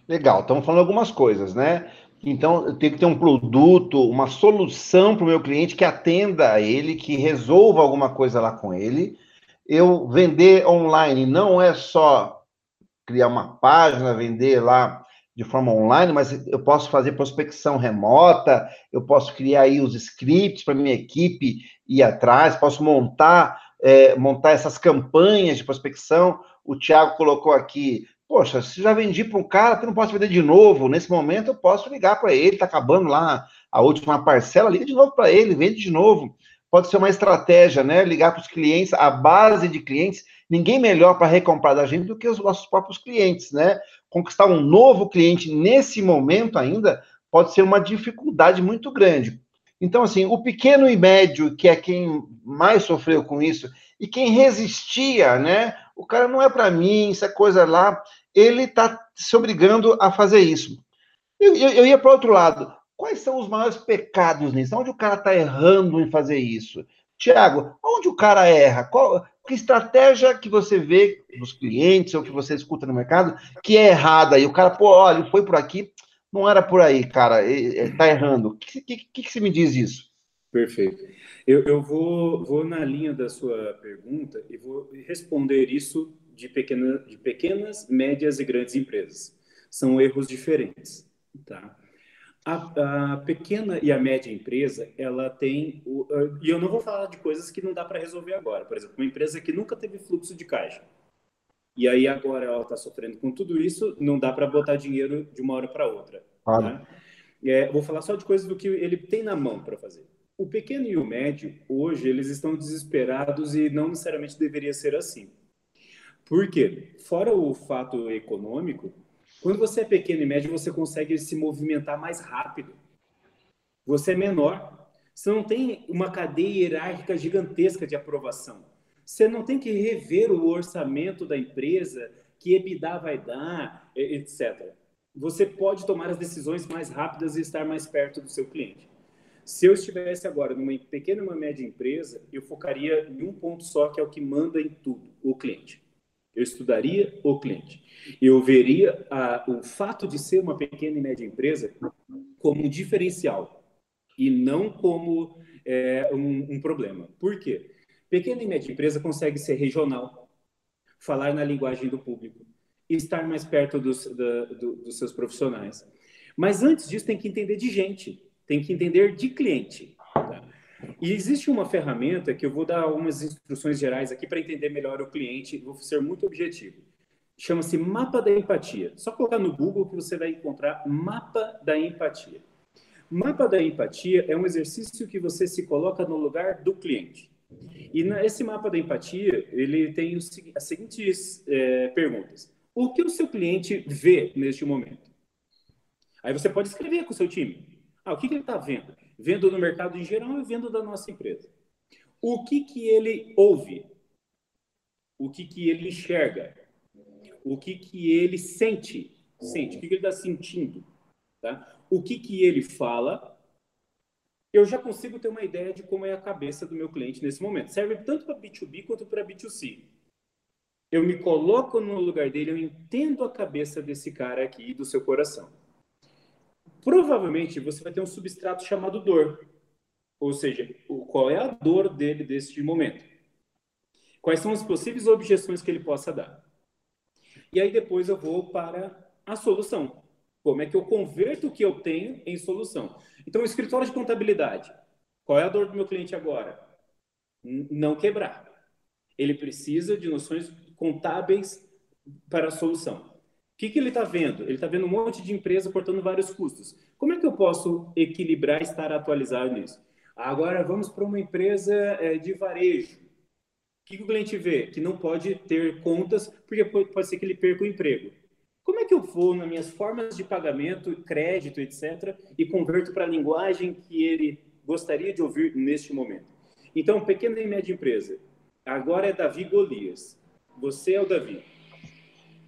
Legal, estamos falando algumas coisas, né? Então, eu tenho que ter um produto, uma solução para o meu cliente que atenda a ele, que resolva alguma coisa lá com ele. Eu vender online não é só criar uma página, vender lá de forma online, mas eu posso fazer prospecção remota, eu posso criar aí os scripts para minha equipe ir atrás, posso montar é, montar essas campanhas de prospecção. O Thiago colocou aqui Poxa, se já vendi para um cara, eu não posso vender de novo. Nesse momento, eu posso ligar para ele, está acabando lá a última parcela, liga de novo para ele, vende de novo. Pode ser uma estratégia, né? Ligar para os clientes, a base de clientes. Ninguém melhor para recomprar da gente do que os nossos próprios clientes, né? Conquistar um novo cliente nesse momento ainda pode ser uma dificuldade muito grande. Então, assim, o pequeno e médio, que é quem mais sofreu com isso, e quem resistia, né? O cara não é para mim, isso é coisa lá. Ele está se obrigando a fazer isso. Eu, eu, eu ia para outro lado. Quais são os maiores pecados nisso? Onde o cara está errando em fazer isso? Tiago, onde o cara erra? Qual, que estratégia que você vê dos clientes ou que você escuta no mercado que é errada? E o cara, pô, olha, foi por aqui, não era por aí, cara, está errando. O que, que, que, que você me diz isso? Perfeito. Eu, eu vou, vou na linha da sua pergunta e vou responder isso de, pequena, de pequenas, médias e grandes empresas. São erros diferentes, tá? A, a, pequena e a média empresa, ela tem. O, e eu não vou falar de coisas que não dá para resolver agora. Por exemplo, uma empresa que nunca teve fluxo de caixa. E aí agora ela está sofrendo com tudo isso, não dá para botar dinheiro de uma hora para outra. Tá? É, vou falar só de coisas do que ele tem na mão para fazer. O pequeno e o médio, hoje, eles estão desesperados e não necessariamente deveria ser assim. Por quê? Fora o fato econômico, quando você é pequeno e médio, você consegue se movimentar mais rápido. Você é menor. Você não tem uma cadeia hierárquica gigantesca de aprovação. Você não tem que rever o orçamento da empresa, que EBITDA vai dar, etc. Você pode tomar as decisões mais rápidas e estar mais perto do seu cliente. Se eu estivesse agora numa pequena uma média empresa, eu focaria em um ponto só, que é o que manda em tudo, o cliente. Eu estudaria o cliente. Eu veria a, o fato de ser uma pequena e média empresa como um diferencial e não como é, um, um problema. Por quê? Pequena e média empresa consegue ser regional, falar na linguagem do público, estar mais perto dos, da, do, dos seus profissionais. Mas antes disso, tem que entender de gente tem que entender de cliente. Tá? E existe uma ferramenta que eu vou dar algumas instruções gerais aqui para entender melhor o cliente, vou ser muito objetivo. Chama-se Mapa da Empatia. Só colocar no Google que você vai encontrar Mapa da Empatia. Mapa da Empatia é um exercício que você se coloca no lugar do cliente. E nesse mapa da empatia, ele tem as seguintes é, perguntas. O que o seu cliente vê neste momento? Aí você pode escrever com o seu time. Ah, o que, que ele está vendo? Vendo no mercado em geral e vendo da nossa empresa. O que, que ele ouve? O que, que ele enxerga? O que, que ele sente? Sente. O que, que ele está sentindo? Tá? O que, que ele fala? Eu já consigo ter uma ideia de como é a cabeça do meu cliente nesse momento. Serve tanto para B2B quanto para B2C. Eu me coloco no lugar dele, eu entendo a cabeça desse cara aqui do seu coração provavelmente você vai ter um substrato chamado dor. Ou seja, qual é a dor dele deste momento? Quais são as possíveis objeções que ele possa dar? E aí depois eu vou para a solução. Como é que eu converto o que eu tenho em solução? Então, escritório de contabilidade. Qual é a dor do meu cliente agora? Não quebrar. Ele precisa de noções contábeis para a solução. O que, que ele está vendo? Ele está vendo um monte de empresa cortando vários custos. Como é que eu posso equilibrar e estar atualizado nisso? Agora vamos para uma empresa é, de varejo. O que, o cliente vê? Que não pode ter contas, porque pode ser que ele perca o emprego. Como é que eu vou nas minhas formas de pagamento, crédito, etc., e converto para a linguagem que ele gostaria de ouvir neste momento? Então, pequena e média empresa. Agora é Davi Golias. Você é o Davi.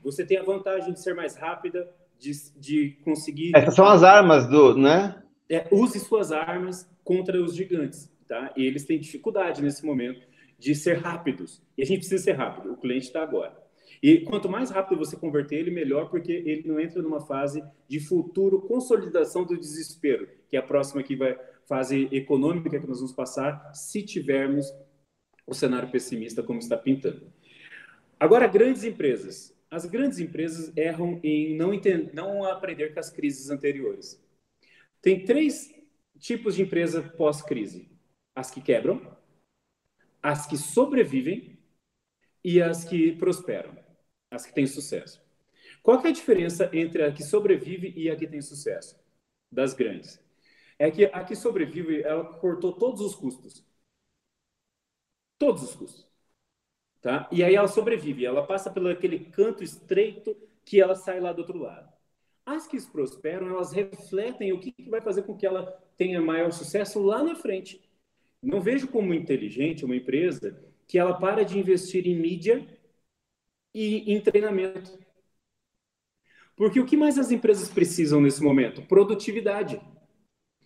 Você tem a vantagem de ser mais rápida, de, de conseguir. Essas são as armas do, né? É, use suas armas contra os gigantes, tá? E eles têm dificuldade nesse momento de ser rápidos. E a gente precisa ser rápido. O cliente está agora. E quanto mais rápido você converter ele, melhor, porque ele não entra numa fase de futuro consolidação do desespero, que é a próxima que vai fase econômica que nós vamos passar, se tivermos o cenário pessimista como está pintando. Agora, grandes empresas. As grandes empresas erram em não, entender, não aprender com as crises anteriores. Tem três tipos de empresa pós-crise: as que quebram, as que sobrevivem e as que prosperam, as que têm sucesso. Qual é a diferença entre a que sobrevive e a que tem sucesso? Das grandes. É que a que sobrevive, ela cortou todos os custos. Todos os custos. Tá? E aí ela sobrevive, ela passa pelo aquele canto estreito que ela sai lá do outro lado. As que prosperam, elas refletem o que, que vai fazer com que ela tenha maior sucesso lá na frente. Não vejo como inteligente uma empresa que ela para de investir em mídia e em treinamento. Porque o que mais as empresas precisam nesse momento? Produtividade.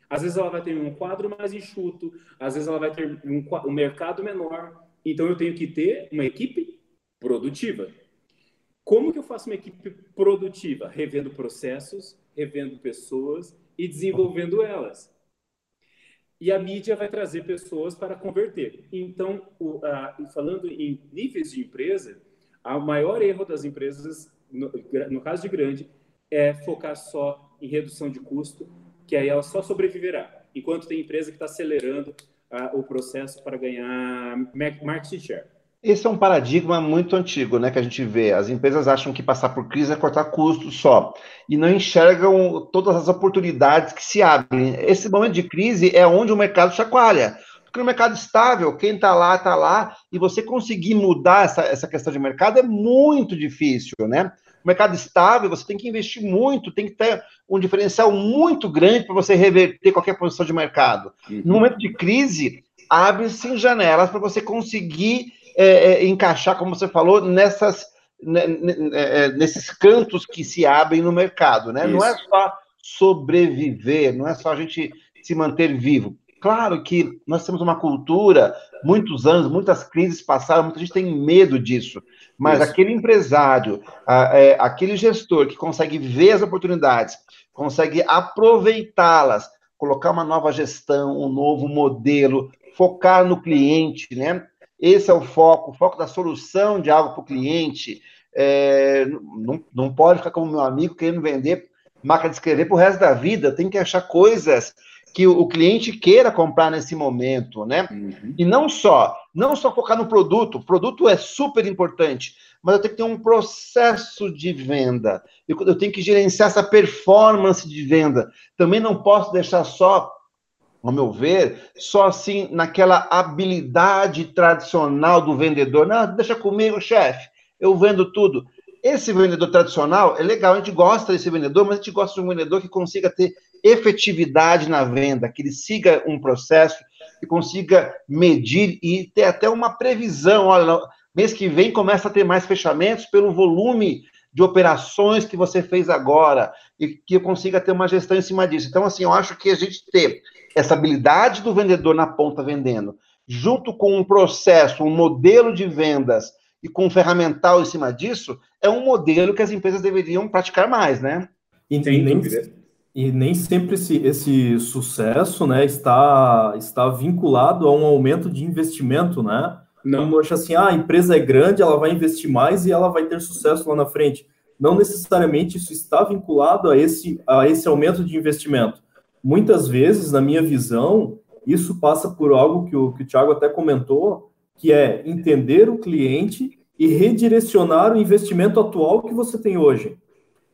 Às vezes ela vai ter um quadro mais enxuto, às vezes ela vai ter um, um mercado menor, então eu tenho que ter uma equipe produtiva. Como que eu faço uma equipe produtiva? Revendo processos, revendo pessoas e desenvolvendo elas. E a mídia vai trazer pessoas para converter. Então, o, a, falando em níveis de empresa, o maior erro das empresas, no, no caso de grande, é focar só em redução de custo, que aí ela só sobreviverá. Enquanto tem empresa que está acelerando o processo para ganhar market share. Esse é um paradigma muito antigo, né, que a gente vê. As empresas acham que passar por crise é cortar custos só e não enxergam todas as oportunidades que se abrem. Esse momento de crise é onde o mercado chacoalha. Porque no mercado estável, quem está lá, está lá, e você conseguir mudar essa, essa questão de mercado é muito difícil, né? O mercado estável, você tem que investir muito, tem que ter um diferencial muito grande para você reverter qualquer posição de mercado. Uhum. No momento de crise, abre-se janelas para você conseguir é, é, encaixar, como você falou, nessas, né, é, nesses cantos que se abrem no mercado, né? Não é só sobreviver, não é só a gente se manter vivo. Claro que nós temos uma cultura, muitos anos, muitas crises passaram, muita gente tem medo disso. Mas Isso. aquele empresário, a, é, aquele gestor que consegue ver as oportunidades, consegue aproveitá-las, colocar uma nova gestão, um novo modelo, focar no cliente, né? Esse é o foco, o foco da solução de algo para o cliente. É, não, não pode ficar como meu amigo querendo vender máquina de escrever para o resto da vida. Tem que achar coisas que o, cliente queira comprar nesse momento, né? Uhum. E não só, não só focar no produto. O produto é super importante, mas eu tenho que ter um processo de venda. Eu, eu tenho que gerenciar essa performance de venda. Também não posso deixar só ao meu ver, só assim naquela habilidade tradicional do vendedor. Não, deixa comigo, chefe, eu vendo tudo. Esse vendedor tradicional é legal, a gente gosta desse vendedor, mas a gente gosta de um vendedor que consiga ter efetividade na venda, que ele siga um processo, que consiga medir e ter até uma previsão. Olha, mês que vem começa a ter mais fechamentos pelo volume de operações que você fez agora e que eu consiga ter uma gestão em cima disso. Então, assim, eu acho que a gente ter essa habilidade do vendedor na ponta vendendo, junto com um processo, um modelo de vendas e com um ferramental em cima disso, é um modelo que as empresas deveriam praticar mais, né? E nem, e nem sempre esse, esse sucesso né, está, está vinculado a um aumento de investimento, né? Não. Acha assim, ah, a empresa é grande, ela vai investir mais e ela vai ter sucesso lá na frente. Não necessariamente isso está vinculado a esse, a esse aumento de investimento muitas vezes, na minha visão, isso passa por algo que o, que o Thiago até comentou, que é entender o cliente e redirecionar o investimento atual que você tem hoje.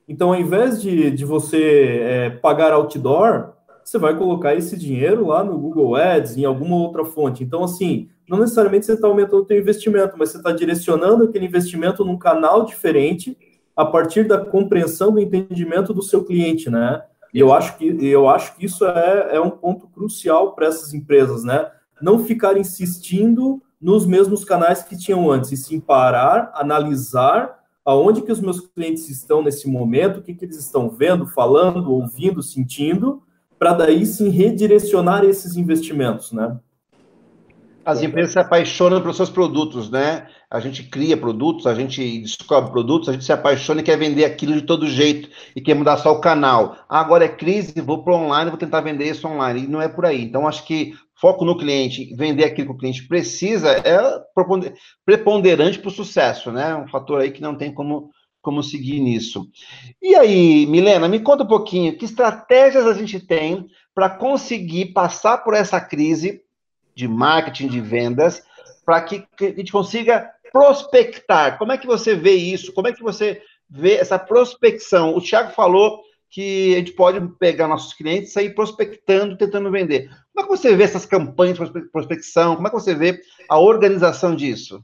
Então, ao invés de, de você é, pagar outdoor, você vai colocar esse dinheiro lá no Google Ads, em alguma outra fonte. Então, assim, não necessariamente você está aumentando o seu investimento, mas você está direcionando aquele investimento num canal diferente a partir da compreensão do entendimento do seu cliente, né? E eu acho que, eu acho que isso é, é um ponto crucial para essas empresas, né? Não ficar insistindo nos mesmos canais que tinham antes, e sim parar, analisar aonde que os meus clientes estão nesse momento, o que, que eles estão vendo, falando, ouvindo, sentindo, para daí sim redirecionar esses investimentos, né? As empresas se apaixonam pelos seus produtos, né? A gente cria produtos, a gente descobre produtos, a gente se apaixona e quer vender aquilo de todo jeito e quer mudar só o canal. Ah, agora é crise, vou para online, vou tentar vender isso online. E não é por aí. Então, acho que foco no cliente, vender aquilo que o cliente precisa, é preponderante para o sucesso, né? Um fator aí que não tem como, como seguir nisso. E aí, Milena, me conta um pouquinho, que estratégias a gente tem para conseguir passar por essa crise de marketing, de vendas, para que, que a gente consiga prospectar. Como é que você vê isso? Como é que você vê essa prospecção? O Thiago falou que a gente pode pegar nossos clientes e sair prospectando, tentando vender. Como é que você vê essas campanhas de prospecção? Como é que você vê a organização disso?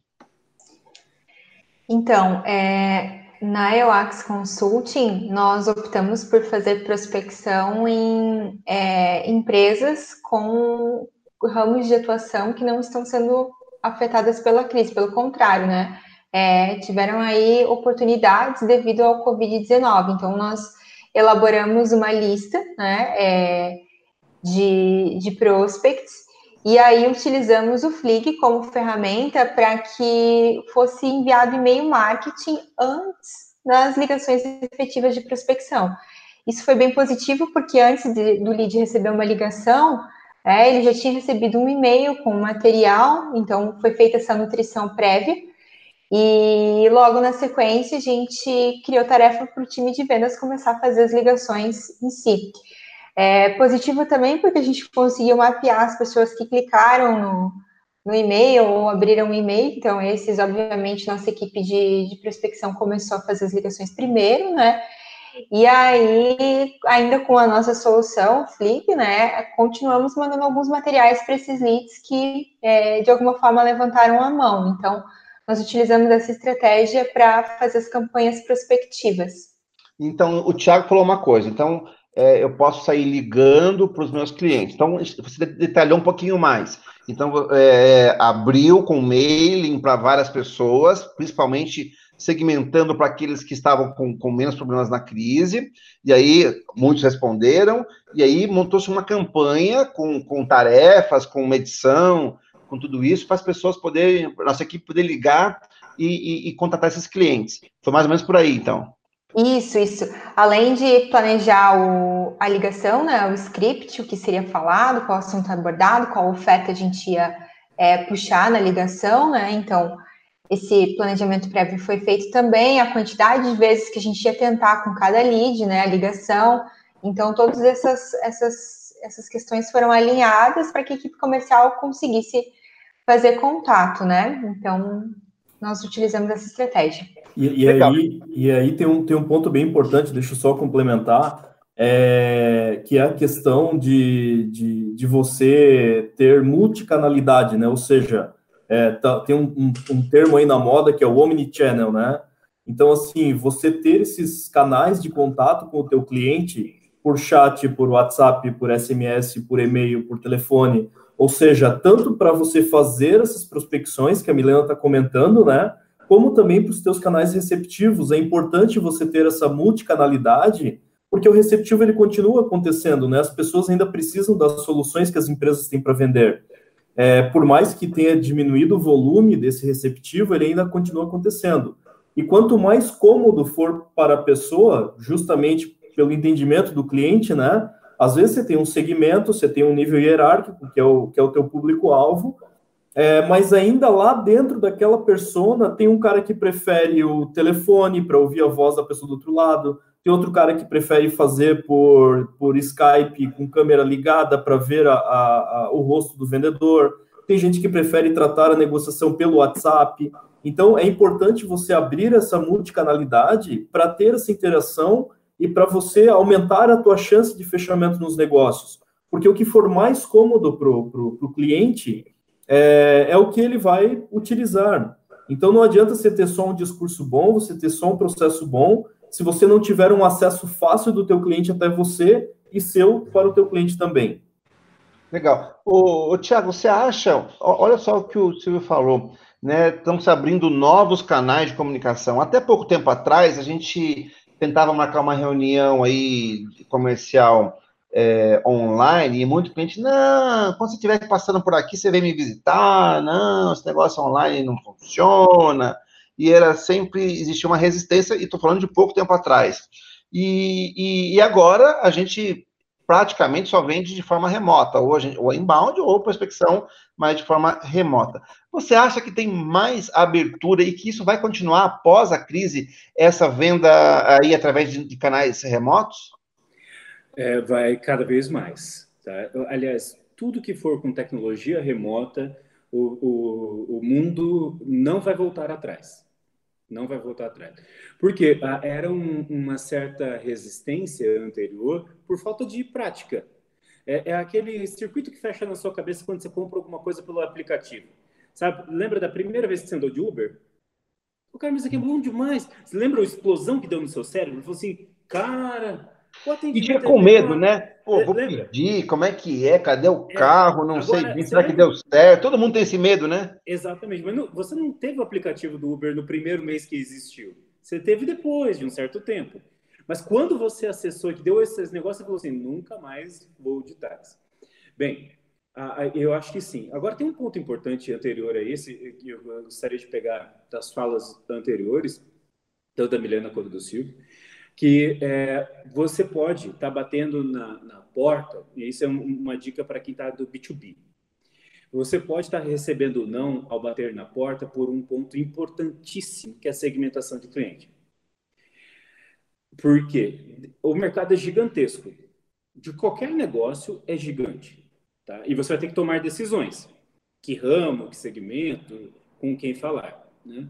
Então, é, na EOAX Consulting, nós optamos por fazer prospecção em é, empresas com ramos de atuação que não estão sendo afetadas pela crise, pelo contrário, né? É, tiveram aí oportunidades devido ao Covid-19. Então, nós elaboramos uma lista né, é, de, de prospects e aí utilizamos o Flick como ferramenta para que fosse enviado e-mail marketing antes das ligações efetivas de prospecção. Isso foi bem positivo porque antes de, do lead receber uma ligação, é, ele já tinha recebido um e-mail com material, então foi feita essa nutrição prévia. E logo na sequência, a gente criou tarefa para o time de vendas começar a fazer as ligações em si. É positivo também porque a gente conseguiu mapear as pessoas que clicaram no, no e-mail ou abriram o e-mail. Então, esses, obviamente, nossa equipe de, de prospecção começou a fazer as ligações primeiro, né? E aí, ainda com a nossa solução, Flip, né, continuamos mandando alguns materiais para esses leads que, é, de alguma forma, levantaram a mão. Então, nós utilizamos essa estratégia para fazer as campanhas prospectivas. Então, o Thiago falou uma coisa. Então, é, eu posso sair ligando para os meus clientes. Então, você detalhou um pouquinho mais. Então, é, abriu com mailing para várias pessoas, principalmente segmentando para aqueles que estavam com, com, menos problemas na crise, e aí muitos responderam, e aí montou-se uma campanha com, com tarefas, com medição, com tudo isso, para as pessoas poderem, nossa equipe poder ligar e, e, e contatar esses clientes. Foi mais ou menos por aí, então. Isso, isso. Além de planejar o, a ligação, né, o script, o que seria falado, qual assunto abordado, qual oferta a gente ia é, puxar na ligação, né? Então, esse planejamento prévio foi feito também, a quantidade de vezes que a gente ia tentar com cada lead, né, a ligação. Então, todas essas, essas, essas questões foram alinhadas para que a equipe comercial conseguisse fazer contato, né? Então, nós utilizamos essa estratégia. E, e aí, e aí tem, um, tem um ponto bem importante, deixa eu só complementar, é, que é a questão de, de, de você ter multicanalidade, né? Ou seja, é, tá, tem um, um, um, termo aí na moda que é o omnichannel, né? Então, assim, você ter esses canais de contato com o teu cliente por chat, por WhatsApp, por SMS, por e-mail, por telefone, ou seja, tanto para você fazer essas prospecções que a Milena está comentando, né? Como também para os teus canais receptivos. É importante você ter essa multicanalidade, porque o receptivo ele continua acontecendo, né? As pessoas ainda precisam das soluções que as empresas têm para vender é, por mais que tenha diminuído o volume desse receptivo, ele ainda continua acontecendo. E quanto mais cômodo for para a pessoa, justamente pelo entendimento do cliente, né? Às vezes você tem um segmento, você tem um nível hierárquico, que é o, que é o teu público-alvo, é, mas ainda lá dentro daquela persona tem um cara que prefere o telefone para ouvir a voz da pessoa do outro lado, tem outro cara que prefere fazer por, por Skype com câmera ligada para ver a, a, a, o rosto do vendedor. Tem gente que prefere tratar a negociação pelo WhatsApp. Então, é importante você abrir essa multicanalidade para ter essa interação e para você aumentar a tua chance de fechamento nos negócios. porque o que for mais cômodo para o cliente é, é o que ele vai utilizar. Então não adianta você ter só um discurso bom, você ter só um processo bom, se você não tiver um acesso fácil do teu cliente até você e seu para o teu cliente também. Legal. O, Tiago, você acha, olha só o que o Silvio falou, né? Estão se abrindo novos canais de comunicação. Até pouco tempo atrás, a gente tentava marcar uma reunião aí comercial é, online e muito cliente, não, quando você estiver passando por aqui, você vem me visitar, não, esse negócio online não funciona, e era sempre, existia uma resistência, e estou falando de pouco tempo atrás. E, e, e, agora a gente praticamente só vende de forma remota, ou, gente, ou inbound, ou prospecção, mas de forma remota. Você acha que tem mais abertura e que isso vai continuar após a crise, essa venda aí através de, de canais remotos? é, vai cada vez mais. Tá? Aliás, tudo que for com tecnologia remota, o, o, o mundo não vai voltar atrás. Não vai voltar atrás. Porque ah, era um, uma certa resistência anterior por falta de prática. É, é, aquele circuito que fecha na sua cabeça quando você compra alguma coisa pelo aplicativo. Sabe? Lembra da primeira vez que você andou de Uber? O cara, mas isso aqui é bom demais. Você lembra a explosão que deu no seu cérebro? Ele falou assim, cara, e tinha com medo, né? Pô, vou Lembra? pedir, como é que é? Cadê o é, carro? Não agora, sei, será que deu certo? Todo mundo tem esse medo, né? Exatamente, mas não, você não teve o aplicativo do Uber no primeiro mês que existiu. Você teve depois de um certo tempo. Mas quando você acessou e deu esses negócios, você falou assim, nunca mais vou de táxi. Bem, eu acho que sim. Agora tem um ponto importante anterior a esse, que eu gostaria de pegar das falas anteriores, tanto da Milena quanto do Silvio, que é, você pode estar tá batendo na, na, porta, e isso é uma dica para quem está do B2B. Você pode estar tá recebendo não ao bater na porta por um ponto importantíssimo, que é a segmentação de cliente. Por quê? O mercado é gigantesco. De qualquer negócio é gigante. Tá? E você vai ter que tomar decisões. Que ramo, que segmento, com quem falar. Né?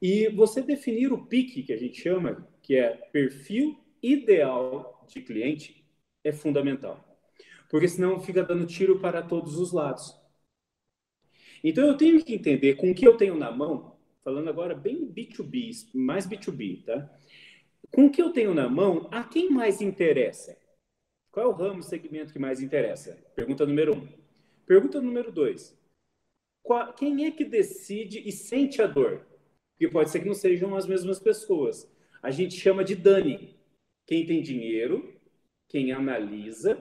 E você definir o pique, que a gente chama, que é perfil ideal de cliente, é fundamental. Porque senão fica dando tiro para todos os lados. Então eu tenho que entender com o que eu tenho na mão, falando agora bem B2B, mais B2B, tá? Com o que eu tenho na mão, a quem mais interessa? Qual é o ramo, segmento que mais interessa? Pergunta número um. Pergunta número dois. Qual, quem é que decide e sente a dor? Porque pode ser que não sejam as mesmas pessoas a gente chama de Dani. Quem tem dinheiro, quem analisa,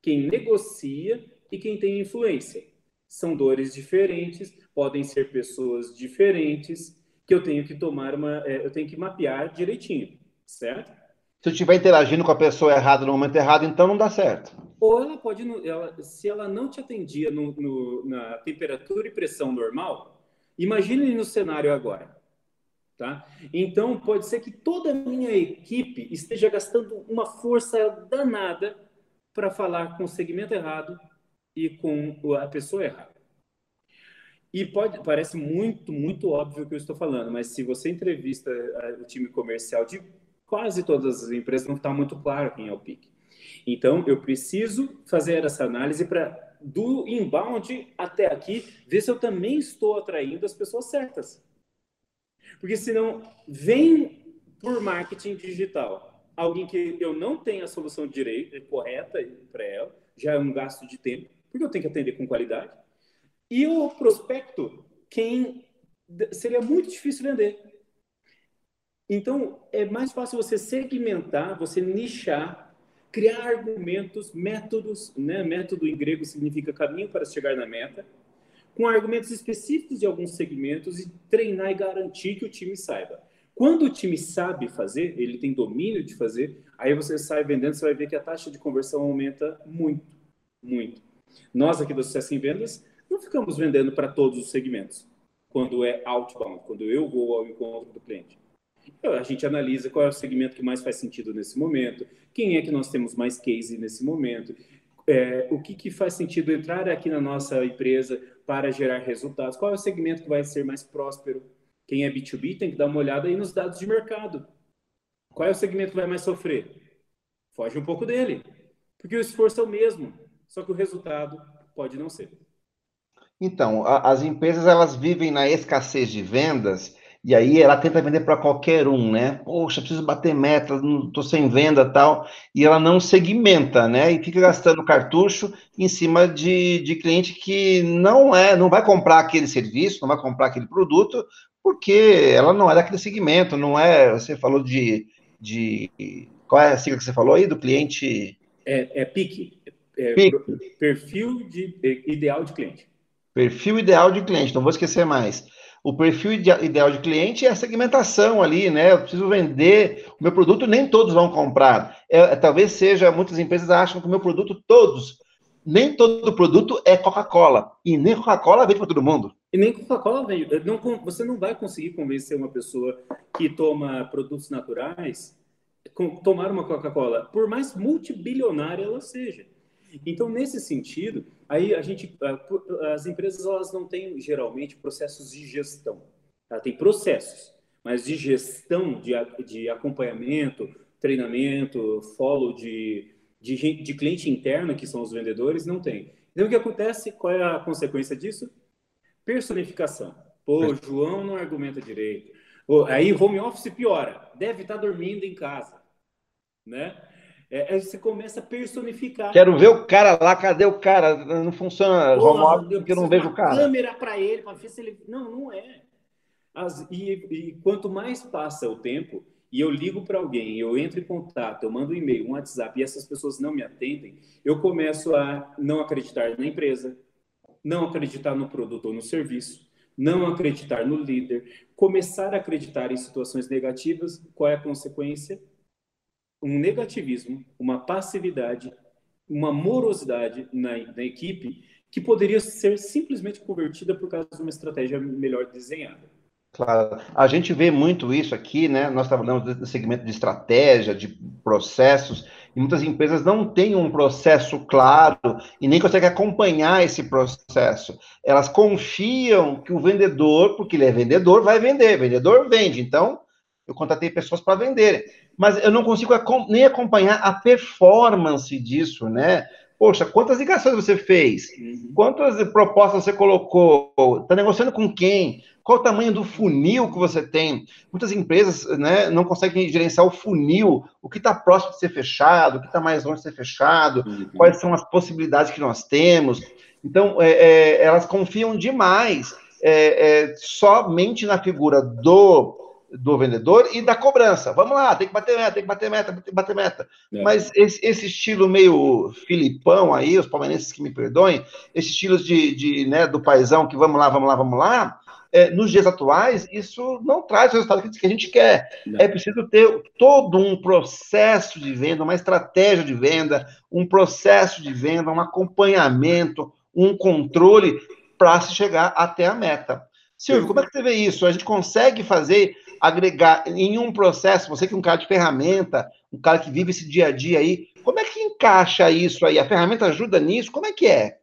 quem negocia e quem tem influência. São dores diferentes, podem ser pessoas diferentes, que eu tenho que tomar uma. É, eu tenho que mapear direitinho, certo? Se eu estiver interagindo com a pessoa errada no momento errado, então não dá certo. Ou ela pode, ela, se ela não te atendia no, no, na temperatura e pressão normal, imagine no cenário agora. Tá? Então, pode ser que toda a minha equipe esteja gastando uma força danada para falar com o segmento errado e com a pessoa errada. E pode, parece muito, muito óbvio o que eu estou falando, mas se você entrevista eh, o time comercial de quase todas as empresas, não está muito claro quem é o pique. Então, eu preciso fazer essa análise para, do inbound até aqui, ver se eu também estou atraindo as pessoas certas. Porque senão vem por marketing digital alguém que eu não tenho a solução direita, correta para ela, já é um gasto de tempo, porque eu tenho que atender com qualidade. E o prospecto, quem seria muito difícil vender. Então, é mais fácil você segmentar, você nichar, criar argumentos, métodos, né? Método em grego significa caminho para chegar na meta com argumentos específicos de alguns segmentos e treinar e garantir que o time saiba. Quando o time sabe fazer, ele tem domínio de fazer, aí você sai vendendo, você vai ver que a taxa de conversão aumenta muito, muito. Nós aqui do Sucesso em Vendas não ficamos vendendo para todos os segmentos, quando é outbound, quando eu vou ao encontro do cliente. A gente analisa qual é o segmento que mais faz sentido nesse momento, quem é que nós temos mais case nesse momento, é, o que, que faz sentido entrar aqui na nossa empresa para gerar resultados? Qual é o segmento que vai ser mais próspero? Quem é B2B tem que dar uma olhada aí nos dados de mercado. Qual é o segmento que vai mais sofrer? Foge um pouco dele, porque o esforço é o mesmo. só que o resultado pode não ser. Então, a, as empresas elas vivem na escassez de vendas e aí ela tenta vender para qualquer um, né? Poxa, preciso bater meta, estou sem venda tal. E ela não segmenta, né? E fica gastando cartucho em cima de, de cliente que não é, não vai comprar aquele serviço, não vai comprar aquele produto, porque ela não é daquele segmento, não é. Você falou de. de qual é a sigla que você falou aí do cliente? É, é PIC. É, perfil de, ideal de cliente. Perfil ideal de cliente, não vou esquecer mais. O perfil ideal de cliente é a segmentação ali, né? Eu preciso vender o meu produto, nem todos vão comprar. É, talvez seja, muitas empresas acham que o meu produto, todos, nem todo produto é Coca-Cola. E nem Coca-Cola vende para todo mundo. E nem Coca-Cola vende. Não, você não vai conseguir convencer uma pessoa que toma produtos naturais tomar uma Coca-Cola, por mais multibilionária ela seja. Então, nesse sentido, aí a gente, as empresas elas não têm geralmente processos de gestão. Ela tem processos, mas de gestão, de, de acompanhamento, treinamento, follow de, de, de cliente interno, que são os vendedores, não tem. Então, o que acontece? Qual é a consequência disso? Personificação. Pô, João não argumenta direito. Pô, aí home office piora. Deve estar dormindo em casa, né? É, aí você começa a personificar. Quero ver o cara lá, cadê o cara? Não funciona Porra, porque eu não vejo o cara. câmera para ele, para ver se ele. Não, não é. As, e, e, quanto mais passa o tempo, e eu ligo para alguém, eu entro em contato, eu mando um e-mail, um WhatsApp, e essas pessoas não me atendem, eu começo a não acreditar na empresa, não acreditar no produto ou no serviço, não acreditar no líder, começar a acreditar em situações negativas, qual é a consequência? Um negativismo, uma passividade, uma morosidade na, na equipe que poderia ser simplesmente convertida por causa de uma estratégia melhor desenhada. Claro, a gente vê muito isso aqui, né? Nós trabalhamos no segmento de estratégia, de processos, e muitas empresas não têm um processo claro e nem conseguem acompanhar esse processo. Elas confiam que o vendedor, porque ele é vendedor, vai vender, vendedor vende. Então, eu contratei pessoas para venderem mas eu não consigo nem acompanhar a performance disso, né? Poxa, quantas ligações você fez? Uhum. Quantas propostas você colocou? Está negociando com quem? Qual o tamanho do funil que você tem? Muitas empresas né, não conseguem gerenciar o funil, o que está próximo de ser fechado, o que está mais longe de ser fechado, uhum. quais são as possibilidades que nós temos. Então, é, é, elas confiam demais é, é somente na figura do do vendedor e da cobrança. Vamos lá, tem que bater meta, tem que bater meta, tem que bater meta. É. Mas esse, esse, estilo meio filipão aí, os palmeirenses que me perdoem, esse estilo de, de né, do paizão que vamos lá, vamos lá, vamos lá, é, nos dias atuais, isso não traz o resultado que a gente quer. Não. É preciso ter todo um processo de venda, uma estratégia de venda, um processo de venda, um acompanhamento, um controle para se chegar até a meta. Silvio, como é que você vê isso? A gente consegue fazer agregar em um processo, você que é um cara de ferramenta, um cara que vive esse dia a dia aí, como é que encaixa isso aí? A ferramenta ajuda nisso? Como é que é?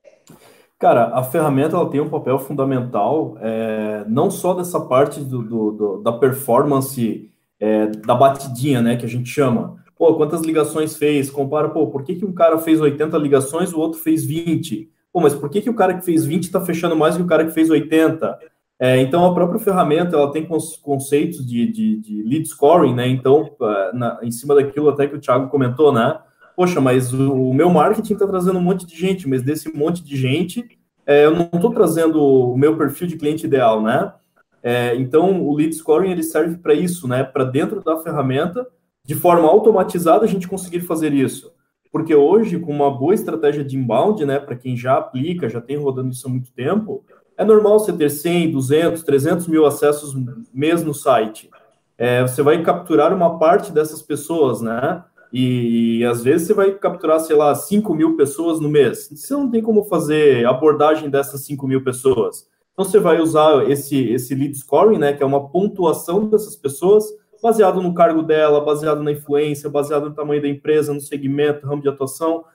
Cara, a ferramenta ela tem um papel fundamental, é, não só dessa parte do, do, do da performance é, da batidinha, né, que a gente chama. Pô, quantas ligações fez? Compara, pô, por que, que um cara fez 80 ligações, o outro fez 20? Pô, mas por que, que o cara que fez 20 está fechando mais que o cara que fez 80? É, então, a própria ferramenta ela tem conceitos de, de, de lead scoring, né? Então, na, em cima daquilo até que o Thiago comentou, né? Poxa, mas o, o meu marketing está trazendo um monte de gente, mas desse monte de gente, é, eu não estou trazendo o meu perfil de cliente ideal, né? É, então, o lead scoring ele serve para isso, né? Para dentro da ferramenta, de forma automatizada, a gente conseguir fazer isso. Porque hoje, com uma boa estratégia de inbound, né? Para quem já aplica, já tem rodando isso há muito tempo, é normal você ter 100, 200, 300 mil acessos mês no site. É, você vai capturar uma parte dessas pessoas, né? E, e, às vezes você vai capturar, sei lá, 5 mil pessoas no mês. Você não tem como fazer abordagem dessas 5 mil pessoas. Então você vai usar esse, esse lead scoring, né? Que é uma pontuação dessas pessoas, baseado no cargo dela, baseado na influência, baseado no tamanho da empresa, no segmento, ramo de atuação.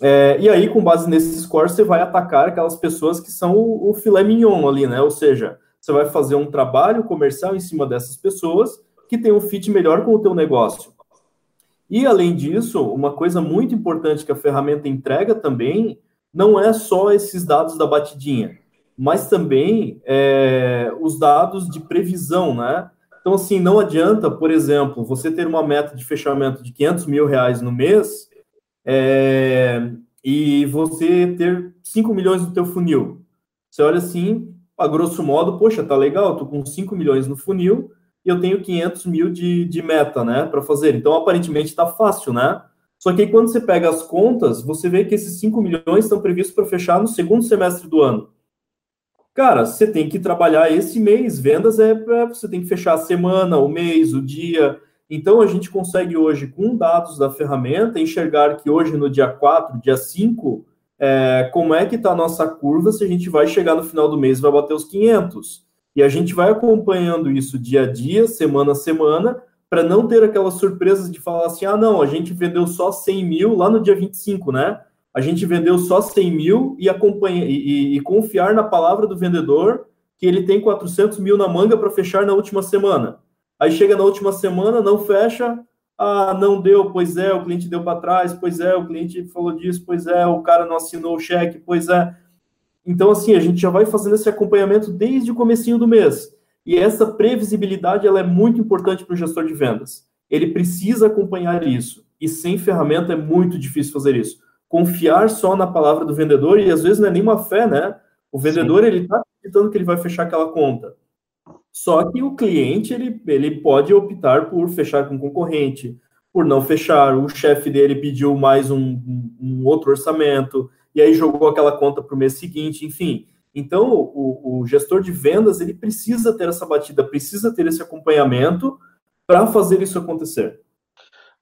É, e aí, com base nesse score, você vai atacar aquelas pessoas que são o, o filé mignon ali, né? Ou seja, você vai fazer um trabalho comercial em cima dessas pessoas que tem um fit melhor com o teu negócio. E além disso, uma coisa muito importante que a ferramenta entrega também não é só esses dados da batidinha, mas também é, os dados de previsão, né? Então, assim, não adianta, por exemplo, você ter uma meta de fechamento de 500 mil reais no mês é, e você ter 5 milhões no teu funil. Você olha assim, a grosso modo, poxa, tá legal, tô com 5 milhões no funil e eu tenho 500 mil de, de meta, né, para fazer. Então, aparentemente, está fácil, né? Só que aí, quando você pega as contas, você vê que esses 5 milhões estão previstos para fechar no segundo semestre do ano. Cara, você tem que trabalhar esse mês. Vendas é, é você tem que fechar a semana, o mês, o dia. Então, a gente consegue hoje, com dados da ferramenta, enxergar que hoje, no dia 4, dia 5, é, como é que está a nossa curva, se a gente vai chegar no final do mês vai bater os 500. E a gente vai acompanhando isso dia a dia, semana a semana, para não ter aquelas surpresas de falar assim, ah, não, a gente vendeu só 100 mil lá no dia 25, né? a gente vendeu só 100 mil e, acompanha, e, e confiar na palavra do vendedor que ele tem 400 mil na manga para fechar na última semana. Aí chega na última semana, não fecha, ah, não deu, pois é, o cliente deu para trás, pois é, o cliente falou disso, pois é, o cara não assinou o cheque, pois é. Então, assim, a gente já vai fazendo esse acompanhamento desde o comecinho do mês. E essa previsibilidade, ela é muito importante para o gestor de vendas. Ele precisa acompanhar isso. E sem ferramenta é muito difícil fazer isso confiar só na palavra do vendedor e às vezes não é nenhuma fé, né? O vendedor Sim. ele está acreditando que ele vai fechar aquela conta. Só que o cliente ele, ele pode optar por fechar com concorrente, por não fechar. O chefe dele pediu mais um, um, outro orçamento e aí jogou aquela conta para o mês seguinte, enfim. Então o, o gestor de vendas ele precisa ter essa batida, precisa ter esse acompanhamento para fazer isso acontecer.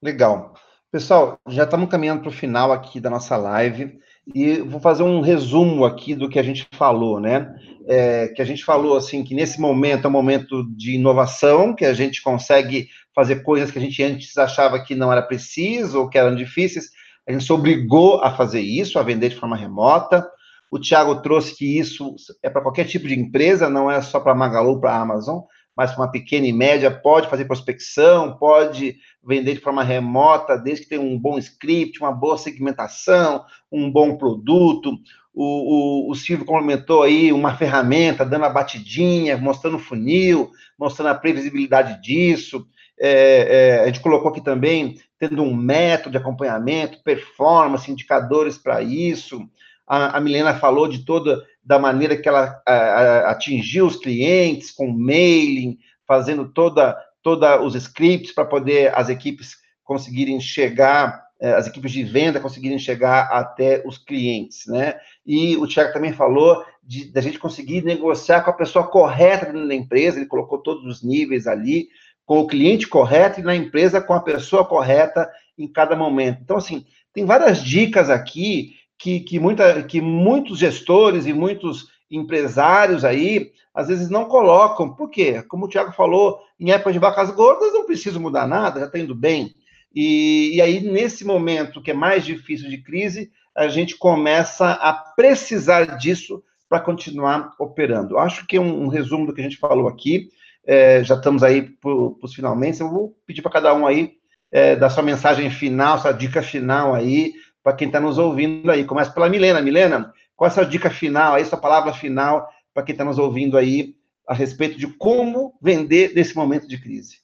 Legal. Pessoal, já estamos caminhando para o final aqui da nossa live e vou fazer um resumo aqui do que a gente falou, né? É, que a gente falou assim que nesse momento é um momento de inovação, que a gente consegue fazer coisas que a gente antes achava que não era preciso ou que eram difíceis. A gente se obrigou a fazer isso, a vender de forma remota. O Thiago trouxe que isso é para qualquer tipo de empresa, não é só para Magalu, para Amazon mas para uma pequena e média, pode fazer prospecção, pode vender de forma remota, desde que tenha um bom script, uma boa segmentação, um bom produto. O, o, o Silvio complementou aí uma ferramenta, dando a batidinha, mostrando o funil, mostrando a previsibilidade disso. É, é, a gente colocou aqui também, tendo um método de acompanhamento, performance, indicadores para isso. A, a Milena falou de toda da maneira que ela a, a, atingiu os clientes, com mailing, fazendo toda, toda os scripts para poder as equipes conseguirem chegar, eh, as equipes de venda conseguirem chegar até os clientes, né? E o Tiago também falou de da gente conseguir negociar com a pessoa correta dentro da empresa, ele colocou todos os níveis ali, com o cliente correto e na empresa com a pessoa correta em cada momento. Então, assim, tem várias dicas aqui que, que, muita, que muitos gestores e muitos empresários aí, às vezes não colocam. Por quê? Como o Tiago falou, em época de vacas gordas não preciso mudar nada, já está indo bem. E, e aí, nesse momento que é mais difícil de crise, a gente começa a precisar disso para continuar operando. Acho que é um, um, resumo do que a gente falou aqui. É, já estamos aí para os finalmente. Eu vou pedir para cada um aí é, dar sua mensagem final, sua dica final aí, para quem está nos ouvindo aí. Começa pela Milena. Milena, qual é a sua dica final, aí, sua palavra final para quem está nos ouvindo aí a respeito de como vender nesse momento de crise?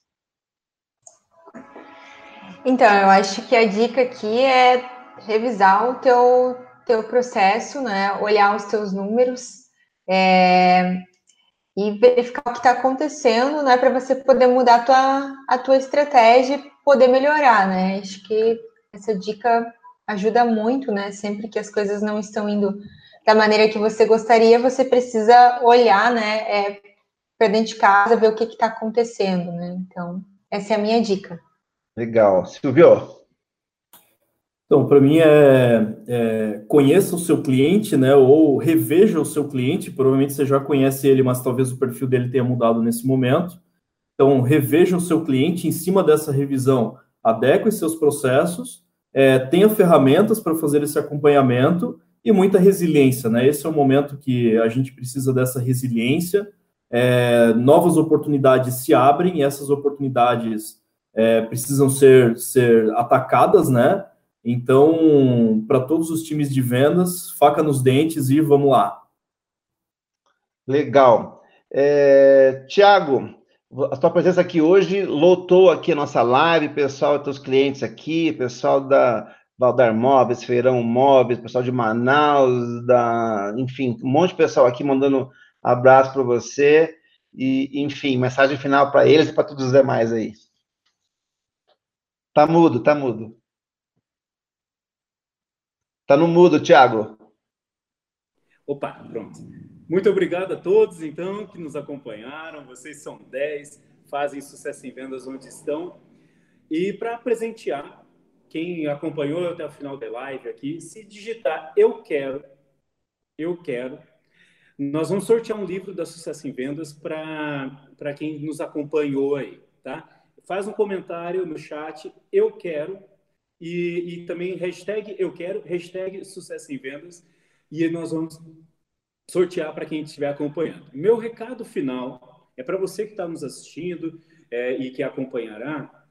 Então, eu acho que a dica aqui é revisar o teu, teu processo, né? Olhar os teus números é, e verificar o que está acontecendo, né? Para você poder mudar a tua, a tua estratégia e poder melhorar, né? Acho que essa dica ajuda muito, né? Sempre que as coisas não estão indo da maneira que você gostaria, você precisa olhar, né? É, para dentro de casa, ver o que está acontecendo, né? Então, essa é a minha dica. Legal. Silvio? Então, para mim é, é, conheça o seu cliente, né? Ou reveja o seu cliente. Provavelmente você já conhece ele, mas talvez o perfil dele tenha mudado nesse momento. Então, reveja o seu cliente. Em cima dessa revisão, adeque seus processos é, tenha ferramentas para fazer esse acompanhamento e muita resiliência, né? Esse é o momento que a gente precisa dessa resiliência. É, novas oportunidades se abrem e essas oportunidades é, precisam ser, ser atacadas, né? Então, para todos os times de vendas, faca nos dentes e vamos lá. Legal. É, Tiago, a sua presença aqui hoje lotou aqui a nossa live, pessoal, teus clientes aqui, pessoal da Valdar Móveis, Feirão Móveis, pessoal de Manaus, da, enfim, um monte de pessoal aqui mandando abraço para você e, enfim, mensagem final para eles e para todos os demais aí. Tá mudo, tá mudo. Tá no mudo, Tiago. Opa, pronto. Muito obrigado a todos, então, que nos acompanharam. Vocês são 10, fazem sucesso em vendas onde estão. E para presentear quem acompanhou até o final da live aqui, se digitar eu quero, eu quero, nós vamos sortear um livro da Sucesso em Vendas para quem nos acompanhou aí, tá? Faz um comentário no chat, eu quero, e, e também hashtag eu quero, hashtag Sucesso em Vendas, e nós vamos sortear para quem estiver acompanhando. Meu recado final é para você que está nos assistindo é, e que acompanhará.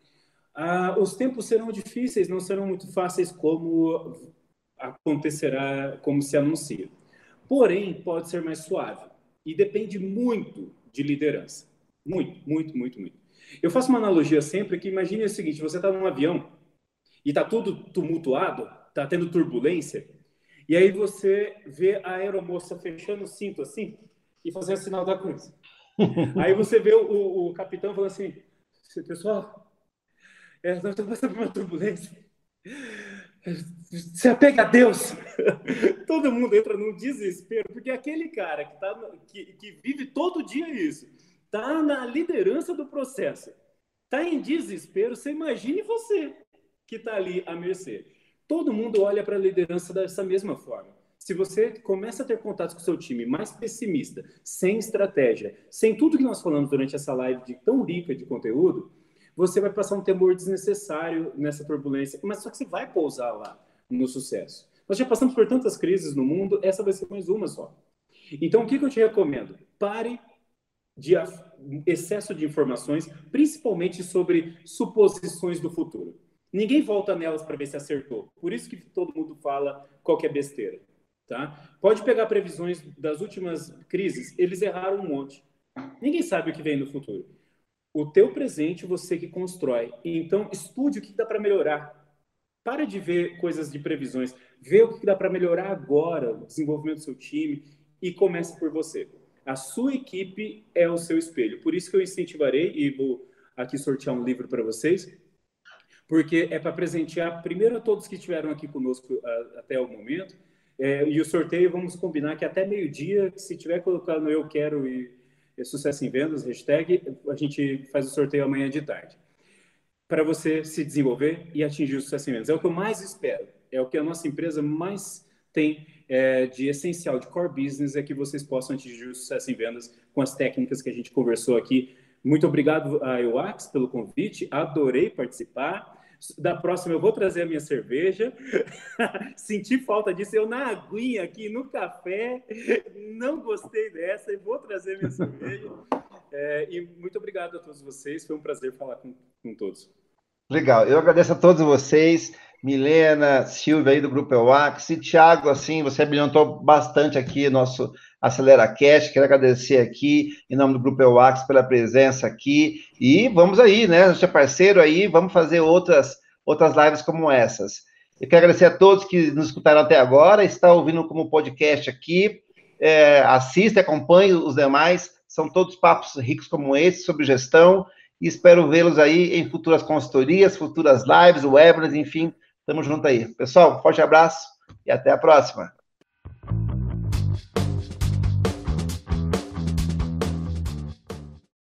Ah, os tempos serão difíceis, não serão muito fáceis como acontecerá, como se anuncia. Porém, pode ser mais suave e depende muito de liderança. Muito, muito, muito, muito. Eu faço uma analogia sempre que imagine o seguinte: você está num avião e está tudo tumultuado, está tendo turbulência, e aí você vê a aeromoça fechando o cinto assim e fazendo o sinal da cruz. aí você vê o, o capitão falando assim: pessoal, é, nós estamos passando por uma turbulência. Se apega a Deus. todo mundo entra num desespero, porque aquele cara que, tá, que, que vive todo dia isso, está na liderança do processo, está em desespero. Você imagine você que está ali à mercê todo mundo olha para a liderança dessa mesma forma. Se você começa a ter contatos com o seu time mais pessimista, sem estratégia, sem tudo que nós falamos durante essa live de tão rica de conteúdo, você vai passar um temor desnecessário nessa turbulência, mas só que você vai pousar lá no sucesso. Nós já passamos por tantas crises no mundo, essa vai ser mais uma só. Então, o que, que eu te recomendo? Pare de excesso de informações, principalmente sobre suposições do futuro. Ninguém volta nelas para ver se acertou. Por isso que todo mundo fala qualquer besteira. Tá? Pode pegar previsões das últimas crises, eles erraram um monte. Ninguém sabe o que vem no futuro. O teu presente você que constrói. Então, estude o que dá para melhorar. Para de ver coisas de previsões. Vê o que dá para melhorar agora, o desenvolvimento do seu time e comece por você. A sua equipe é o seu espelho. Por isso que eu incentivarei e vou aqui sortear um livro para vocês porque é para presentear primeiro a todos que estiveram aqui conosco uh, até o momento. É, e o sorteio, vamos combinar que até meio-dia, se tiver colocando eu quero e, e sucesso em vendas, hashtag, a gente faz o sorteio amanhã de tarde. Para você se desenvolver e atingir o sucesso em vendas. É o que eu mais espero. É o que a nossa empresa mais tem é, de essencial, de core business, é que vocês possam atingir o sucesso em vendas com as técnicas que a gente conversou aqui. Muito obrigado a EUAX pelo convite, adorei participar. Da próxima eu vou trazer a minha cerveja. Senti falta disso. Eu na aguinha aqui, no café. Não gostei dessa e vou trazer minha cerveja. É, e muito obrigado a todos vocês. Foi um prazer falar com, com todos. Legal. Eu agradeço a todos vocês. Milena, Silvia aí do Grupo EUAX e Thiago, assim, você brilhantou bastante aqui nosso Acelera Cash. Quero agradecer aqui, em nome do Grupo EUAX, pela presença aqui. E vamos aí, né? A gente é parceiro aí, vamos fazer outras, outras lives como essas. Eu quero agradecer a todos que nos escutaram até agora, está ouvindo como podcast aqui. É, assista, acompanhe os demais. São todos papos ricos como esse sobre gestão. E espero vê-los aí em futuras consultorias, futuras lives, webinars, enfim. Tamo junto aí. Pessoal, forte abraço e até a próxima.